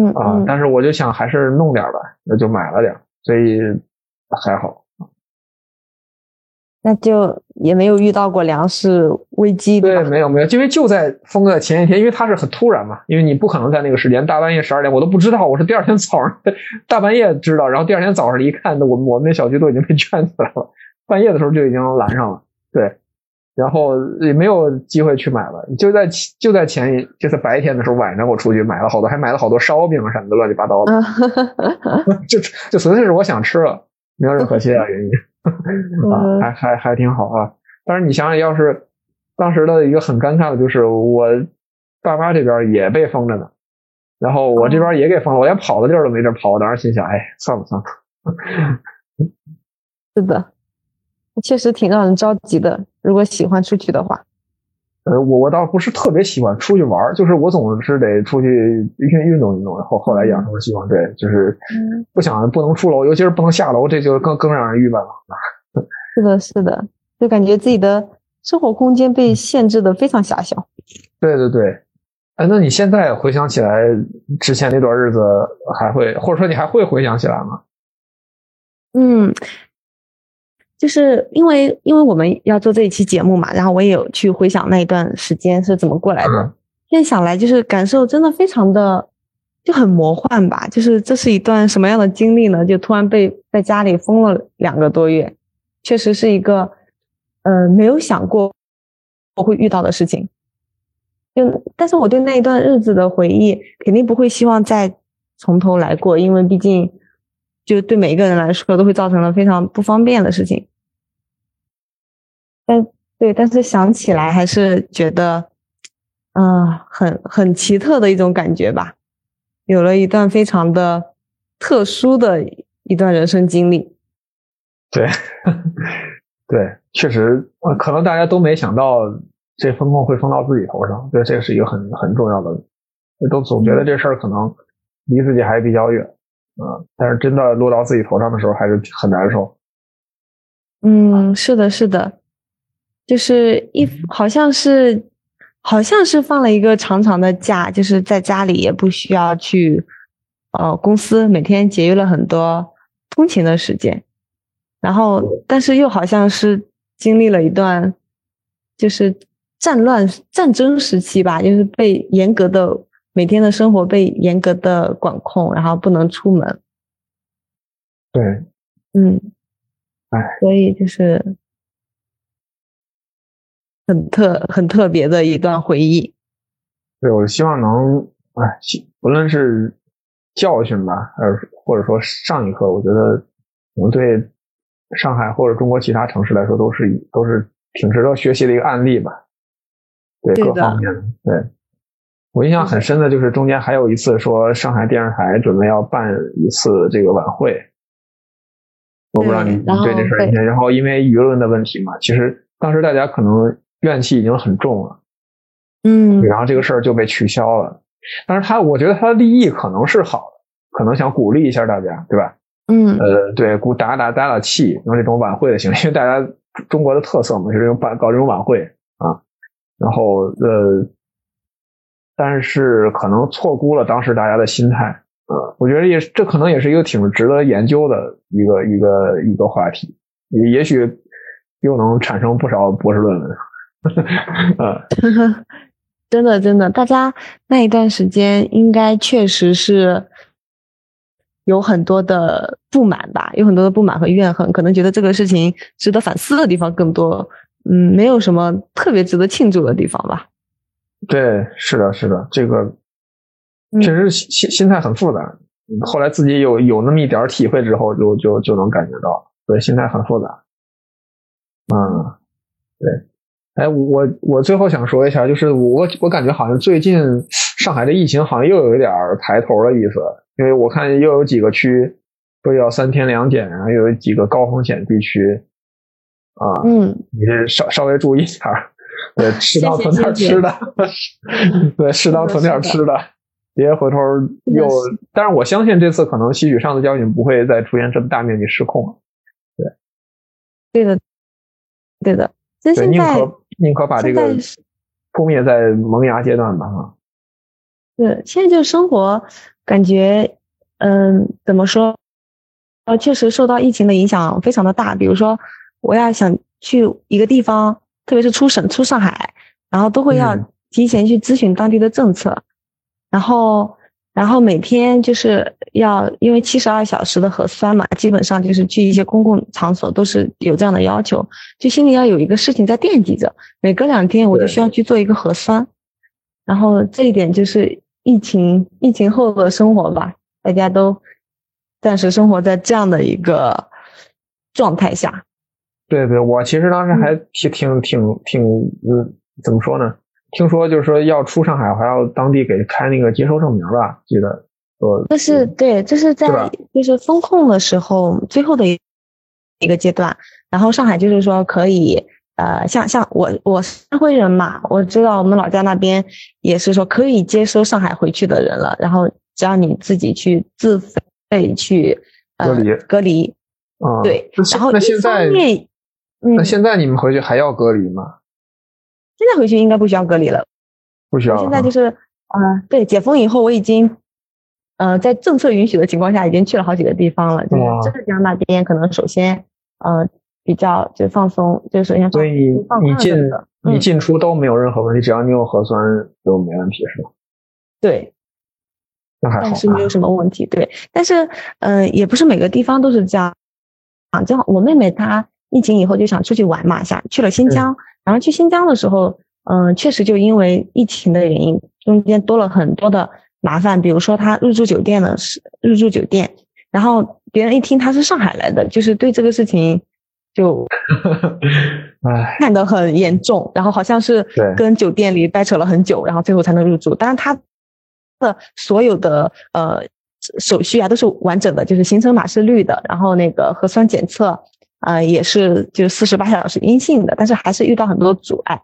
嗯啊，但是我就想还是弄点吧，那就买了点，所以还好。那就也没有遇到过粮食危机，对，没有没有，因为就在封的前一天，因为它是很突然嘛，因为你不可能在那个时间大半夜十二点，我都不知道，我是第二天早上 大半夜知道，然后第二天早上一看，那我们我们那小区都已经被圈起来了，半夜的时候就已经拦上了，对。然后也没有机会去买了，就在就在前一就在白天的时候，晚上我出去买了好多，还买了好多烧饼什么的，乱七八糟的，就就纯粹是我想吃了，没有任何其他原因 啊，还还还挺好啊。但是你想想，要是当时的一个很尴尬的就是，我爸妈这边也被封着呢，然后我这边也给封了，我连跑的地儿都没地儿跑，我当时心想，哎，算了算了。是的。确实挺让人着急的。如果喜欢出去的话，呃，我我倒不是特别喜欢出去玩，就是我总是得出去运运动运动。后后来养成了习惯，对，就是不想不能出楼，尤其是不能下楼，这就更更让人郁闷了。是的，是的，就感觉自己的生活空间被限制的非常狭小。对对对，哎，那你现在回想起来之前那段日子，还会或者说你还会回想起来吗？嗯。就是因为因为我们要做这一期节目嘛，然后我也有去回想那一段时间是怎么过来的。现在想来，就是感受真的非常的就很魔幻吧。就是这是一段什么样的经历呢？就突然被在家里封了两个多月，确实是一个呃没有想过我会遇到的事情。就但是我对那一段日子的回忆，肯定不会希望再从头来过，因为毕竟就对每一个人来说都会造成了非常不方便的事情。但对，但是想起来还是觉得，嗯，很很奇特的一种感觉吧，有了一段非常的特殊的一段人生经历。对，对，确实，可能大家都没想到这风控会封到自己头上，对，这是一个很很重要的，都总觉得这事儿可能离自己还比较远，嗯，但是真的落到自己头上的时候，还是很难受。嗯，是的，是的。就是一好像是好像是放了一个长长的假，就是在家里也不需要去呃公司，每天节约了很多通勤的时间。然后，但是又好像是经历了一段就是战乱战争时期吧，就是被严格的每天的生活被严格的管控，然后不能出门。对，嗯，哎，所以就是。很特很特别的一段回忆。对，我希望能，哎，不论是教训吧，还是或者说上一课，我觉得可能对上海或者中国其他城市来说，都是都是挺值得学习的一个案例吧。对各方面，对我印象很深的就是中间还有一次说上海电视台准备要办一次这个晚会，我不知道你对这事儿，然后因为舆论的问题嘛，其实当时大家可能。怨气已经很重了，嗯，然后这个事儿就被取消了。但是他，我觉得他的利益可能是好的，可能想鼓励一下大家，对吧？嗯，呃，对，鼓打打打打气，用这种晚会的形式，因为大家中国的特色嘛，是这种办搞这种晚会啊。然后呃，但是可能错估了当时大家的心态，呃，我觉得也这可能也是一个挺值得研究的一个一个一个话题，也也许又能产生不少博士论文。啊，真的真的，大家那一段时间应该确实是有很多的不满吧，有很多的不满和怨恨，可能觉得这个事情值得反思的地方更多，嗯，没有什么特别值得庆祝的地方吧。对，是的，是的，这个确实心心态很复杂。后来自己有有那么一点体会之后，就就就能感觉到，对，心态很复杂。嗯，对。哎，我我最后想说一下，就是我我感觉好像最近上海的疫情好像又有一点抬头的意思，因为我看又有几个区说要三天两检，然后又有几个高风险地区啊，嗯，你这稍稍微注意一下，对，适当囤点吃的，对，适当囤点吃的，别回头又。但是我相信这次可能吸取上次教训，不会再出现这么大面积失控了。对，对的，对的。对，宁可宁可把这个扑灭在萌芽阶段吧，哈。对，现在就生活感觉，嗯，怎么说？呃，确实受到疫情的影响非常的大。比如说，我要想去一个地方，特别是出省、出上海，然后都会要提前去咨询当地的政策，然后。然后每天就是要因为七十二小时的核酸嘛，基本上就是去一些公共场所都是有这样的要求，就心里要有一个事情在惦记着，每隔两天我就需要去做一个核酸。然后这一点就是疫情疫情后的生活吧，大家都暂时生活在这样的一个状态下。对对，我其实当时还挺挺挺挺嗯，怎么说呢？听说就是说要出上海，还要当地给开那个接收证明吧？记得，呃，这是对，这是在就是封控的时候最后的一一个阶段。然后上海就是说可以，呃，像像我我是安徽人嘛，我知道我们老家那边也是说可以接收上海回去的人了。然后只要你自己去自费去隔离隔离，啊，对。然后那现在，那现在你们回去还要隔离吗？现在回去应该不需要隔离了，不需要。现在就是，呃，对，解封以后，我已经，呃，在政策允许的情况下，已经去了好几个地方了。就是浙江那边可能首先，呃，比较就放松，就是首先所以你进你进出都没有任何问题，只要你有核酸就没问题，是吧？对，那还好，但是没有什么问题。对，但是嗯，也不是每个地方都是这样。啊，正好我妹妹她疫情以后就想出去玩嘛，想去了新疆，然后去新疆的时候，嗯，确实就因为疫情的原因，中间多了很多的麻烦，比如说他入住酒店的是入住酒店，然后别人一听他是上海来的，就是对这个事情就，唉，看得很严重，然后好像是跟酒店里掰扯了很久，然后最后才能入住，但是他的所有的呃。手续啊都是完整的，就是行程码是绿的，然后那个核酸检测啊也是就四十八小时阴性的，但是还是遇到很多阻碍。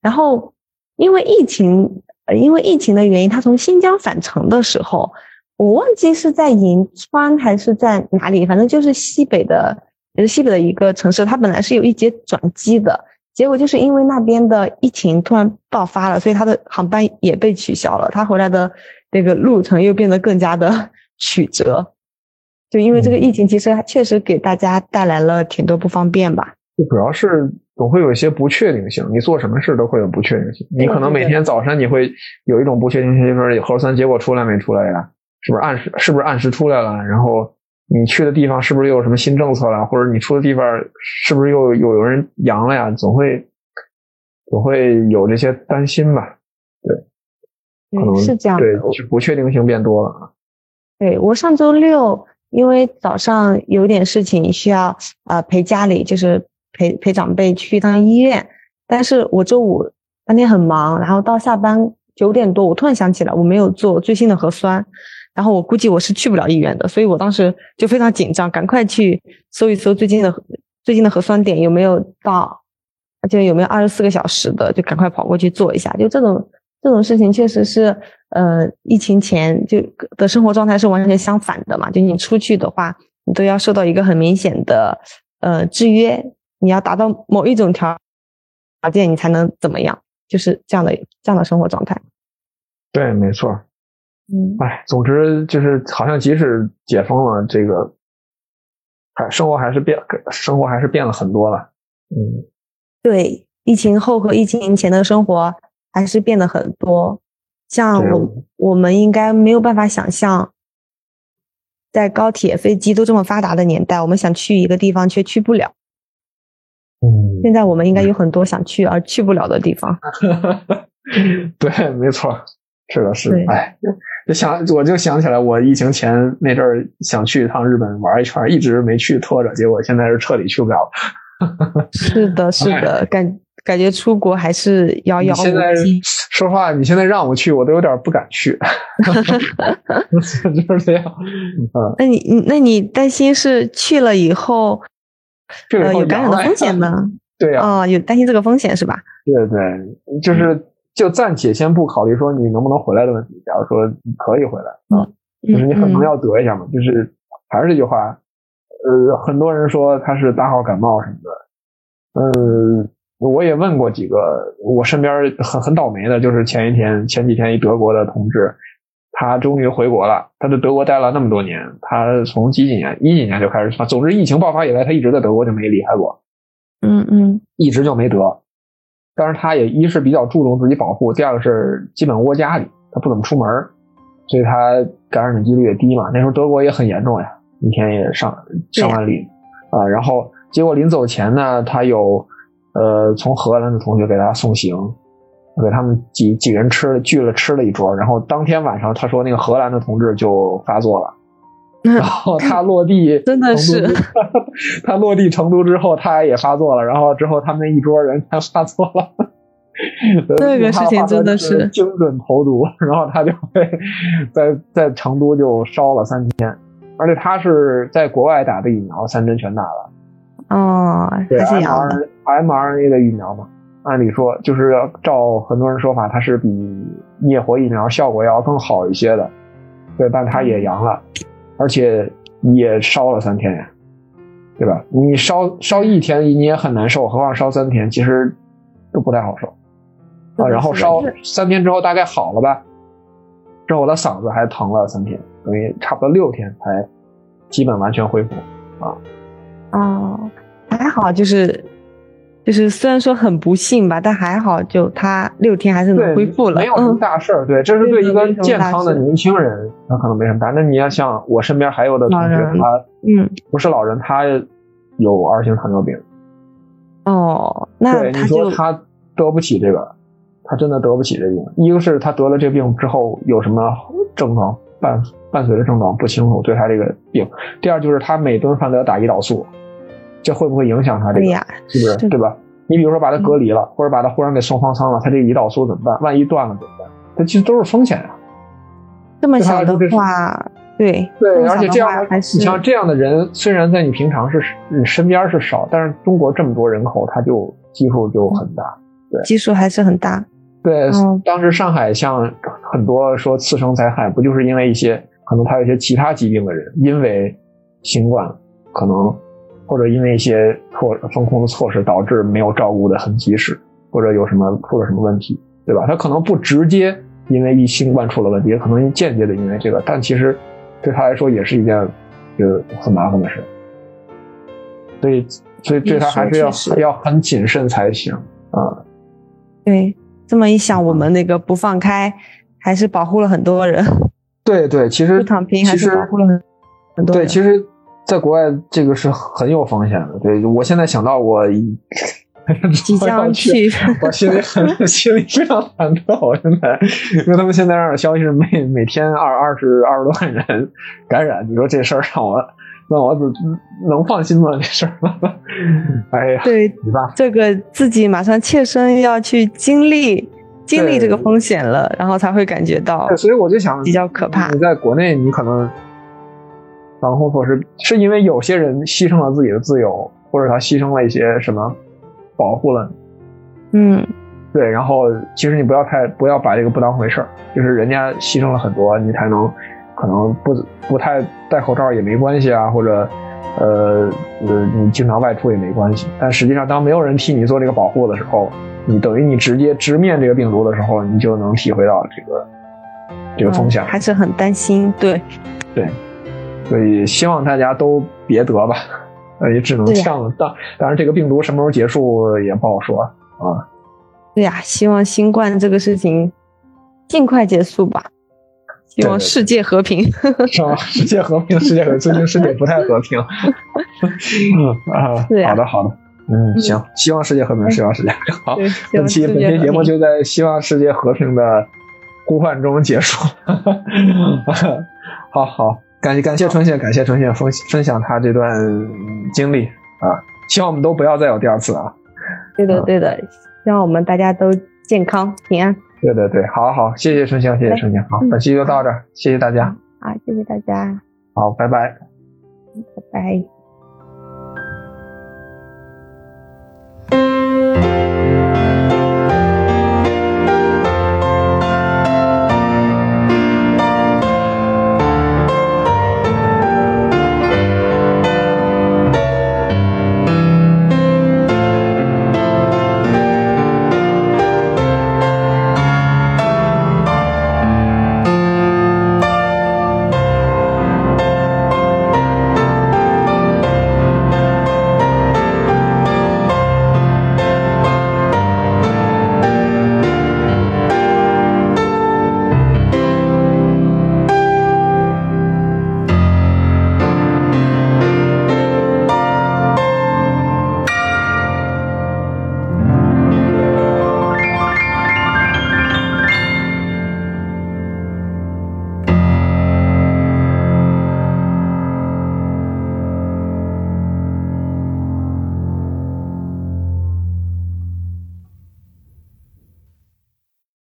然后因为疫情，因为疫情的原因，他从新疆返程的时候，我忘记是在银川还是在哪里，反正就是西北的，也是西北的一个城市。他本来是有一节转机的，结果就是因为那边的疫情突然爆发了，所以他的航班也被取消了，他回来的那个路程又变得更加的。曲折，就因为这个疫情，其实确实给大家带来了挺多不方便吧。就主要是总会有一些不确定性，你做什么事都会有不确定性。你可能每天早晨你会有一种不确定性，就是核酸结果出来没出来呀？是不是按时？是不是按时出来了？然后你去的地方是不是又有什么新政策了？或者你出的地方是不是又有有人阳了呀？总会总会有这些担心吧？对，可能是这样对，不确定性变多了啊。对我上周六，因为早上有点事情需要呃陪家里，就是陪陪长辈去一趟医院。但是我周五当天很忙，然后到下班九点多，我突然想起来我没有做最新的核酸，然后我估计我是去不了医院的，所以我当时就非常紧张，赶快去搜一搜最近的最近的核酸点有没有到，就有没有二十四个小时的，就赶快跑过去做一下。就这种这种事情确实是。呃，疫情前就的生活状态是完全相反的嘛？就你出去的话，你都要受到一个很明显的呃制约，你要达到某一种条条件，你才能怎么样？就是这样的这样的生活状态。对，没错。嗯，哎，总之就是好像即使解封了，这个还生活还是变，生活还是变了很多了。嗯，对，疫情后和疫情前的生活还是变得很多。像我，我们应该没有办法想象，在高铁、飞机都这么发达的年代，我们想去一个地方却去不了。嗯，现在我们应该有很多想去而去不了的地方。对，没错，是的，是的。哎，就想我就想起来，我疫情前那阵儿想去一趟日本玩一圈，一直没去，拖着，结果现在是彻底去不了了。是的，是的，感。感觉出国还是遥遥无期。说话，你现在让我去，我都有点不敢去。就是这样。嗯，那你那你担心是去了以后，呃，有感染的风险吗？对呀。啊，有担心这个风险是吧？对对，就是就暂且先不考虑说你能不能回来的问题。假如说你可以回来啊，就是你可能要得一下嘛。就是还是这句话，呃，很多人说他是大号感冒什么的，嗯。我也问过几个，我身边很很倒霉的，就是前一天前几天一德国的同志，他终于回国了。他在德国待了那么多年，他从几几年一几年就开始，总之疫情爆发以来，他一直在德国就没离开过。嗯嗯，一直就没得。但是他也一是比较注重自己保护，第二个是基本窝家里，他不怎么出门，所以他感染的几率也低嘛。那时候德国也很严重呀，一天也上上万例啊。然后结果临走前呢，他有。呃，从荷兰的同学给他送行，给他们几几人吃了聚了吃了一桌，然后当天晚上他说那个荷兰的同志就发作了，然后他落地 真的是，他落地成都之后他也发作了，然后之后他们那一桌人他发作了，这个事情真的是精准投毒，然后他就会在在成都就烧了三天，而且他是在国外打的疫苗，三针全打了。哦，对，mRNA 的疫苗嘛，按理说就是照很多人说法，它是比灭活疫苗效果要更好一些的，对，但它也阳了，而且也烧了三天呀，对吧？你烧烧一天你也很难受，何况烧三天，其实都不太好受啊。然后烧三天之后大概好了吧，之后我的嗓子还疼了三天，等于差不多六天才基本完全恢复啊。哦，还好，就是就是虽然说很不幸吧，但还好，就他六天还是能恢复了，没有什么大事儿。对，这是对一个健康的年轻人，他可能没什么大。那你要像我身边还有的同学，他嗯不是老人，他有二型糖尿病。哦，那对你说他得不起这个，他真的得不起这病。一个是他得了这病之后有什么症状伴伴随的症状不清楚，对他这个病。第二就是他每顿饭都要打胰岛素。这会不会影响他这个？是不是对吧？你比如说把他隔离了，或者把他忽然给送方舱了，他这个胰岛素怎么办？万一断了怎么办？这其实都是风险啊。这么想的话，对对，而且这样你像这样的人，虽然在你平常是你身边是少，但是中国这么多人口，他就基数就很大。对，基数还是很大。对，当时上海像很多说次生灾害，不就是因为一些可能他有一些其他疾病的人，因为新冠可能。或者因为一些措风控的措施导致没有照顾的很及时，或者有什么出了什么问题，对吧？他可能不直接因为一新冠出了问题，可能间接的因为这个，但其实对他来说也是一件就很麻烦的事。所以，所以对他还是要要很谨慎才行啊。对，这么一想，我们那个不放开，还是保护了很多人。对对，其实不躺平还是保护了很很多人。对，其实。在国外，这个是很有风险的。对我现在想到我 即将去，我心里很 心里非常忐忑。现在，因为他们现在让的消息是每每天二二十二十多万人感染，你说这事儿让我让我怎能放心吗？这事儿，哎呀，对，这个自己马上切身要去经历经历这个风险了，然后才会感觉到。所以我就想，比较可怕。你在国内，你可能。防护措施是因为有些人牺牲了自己的自由，或者他牺牲了一些什么，保护了，嗯，对。然后其实你不要太不要把这个不当回事儿，就是人家牺牲了很多，你才能可能不不太戴口罩也没关系啊，或者呃呃你经常外出也没关系。但实际上，当没有人替你做这个保护的时候，你等于你直接直面这个病毒的时候，你就能体会到这个这个风险，还是很担心。对，对。所以希望大家都别得吧，呃，也只能这样了。当当然，这个病毒什么时候结束也不好说啊。对呀，希望新冠这个事情尽快结束吧。希望世界和平。是吧？世界和平，世界和最近世界不太和平。嗯啊，好的好的，嗯，行，希望世界和平，希望世界和平。好，本期本期节目就在希望世界和平的呼唤中结束。好 好。感谢感谢春兴，感谢春兴分分享他这段经历啊，希望我们都不要再有第二次啊。对的对的，希望我们大家都健康平安。对对对，好好谢谢春兴，谢谢春兴，好，本期就到这，谢谢大家啊，谢谢大家，好，拜拜，拜。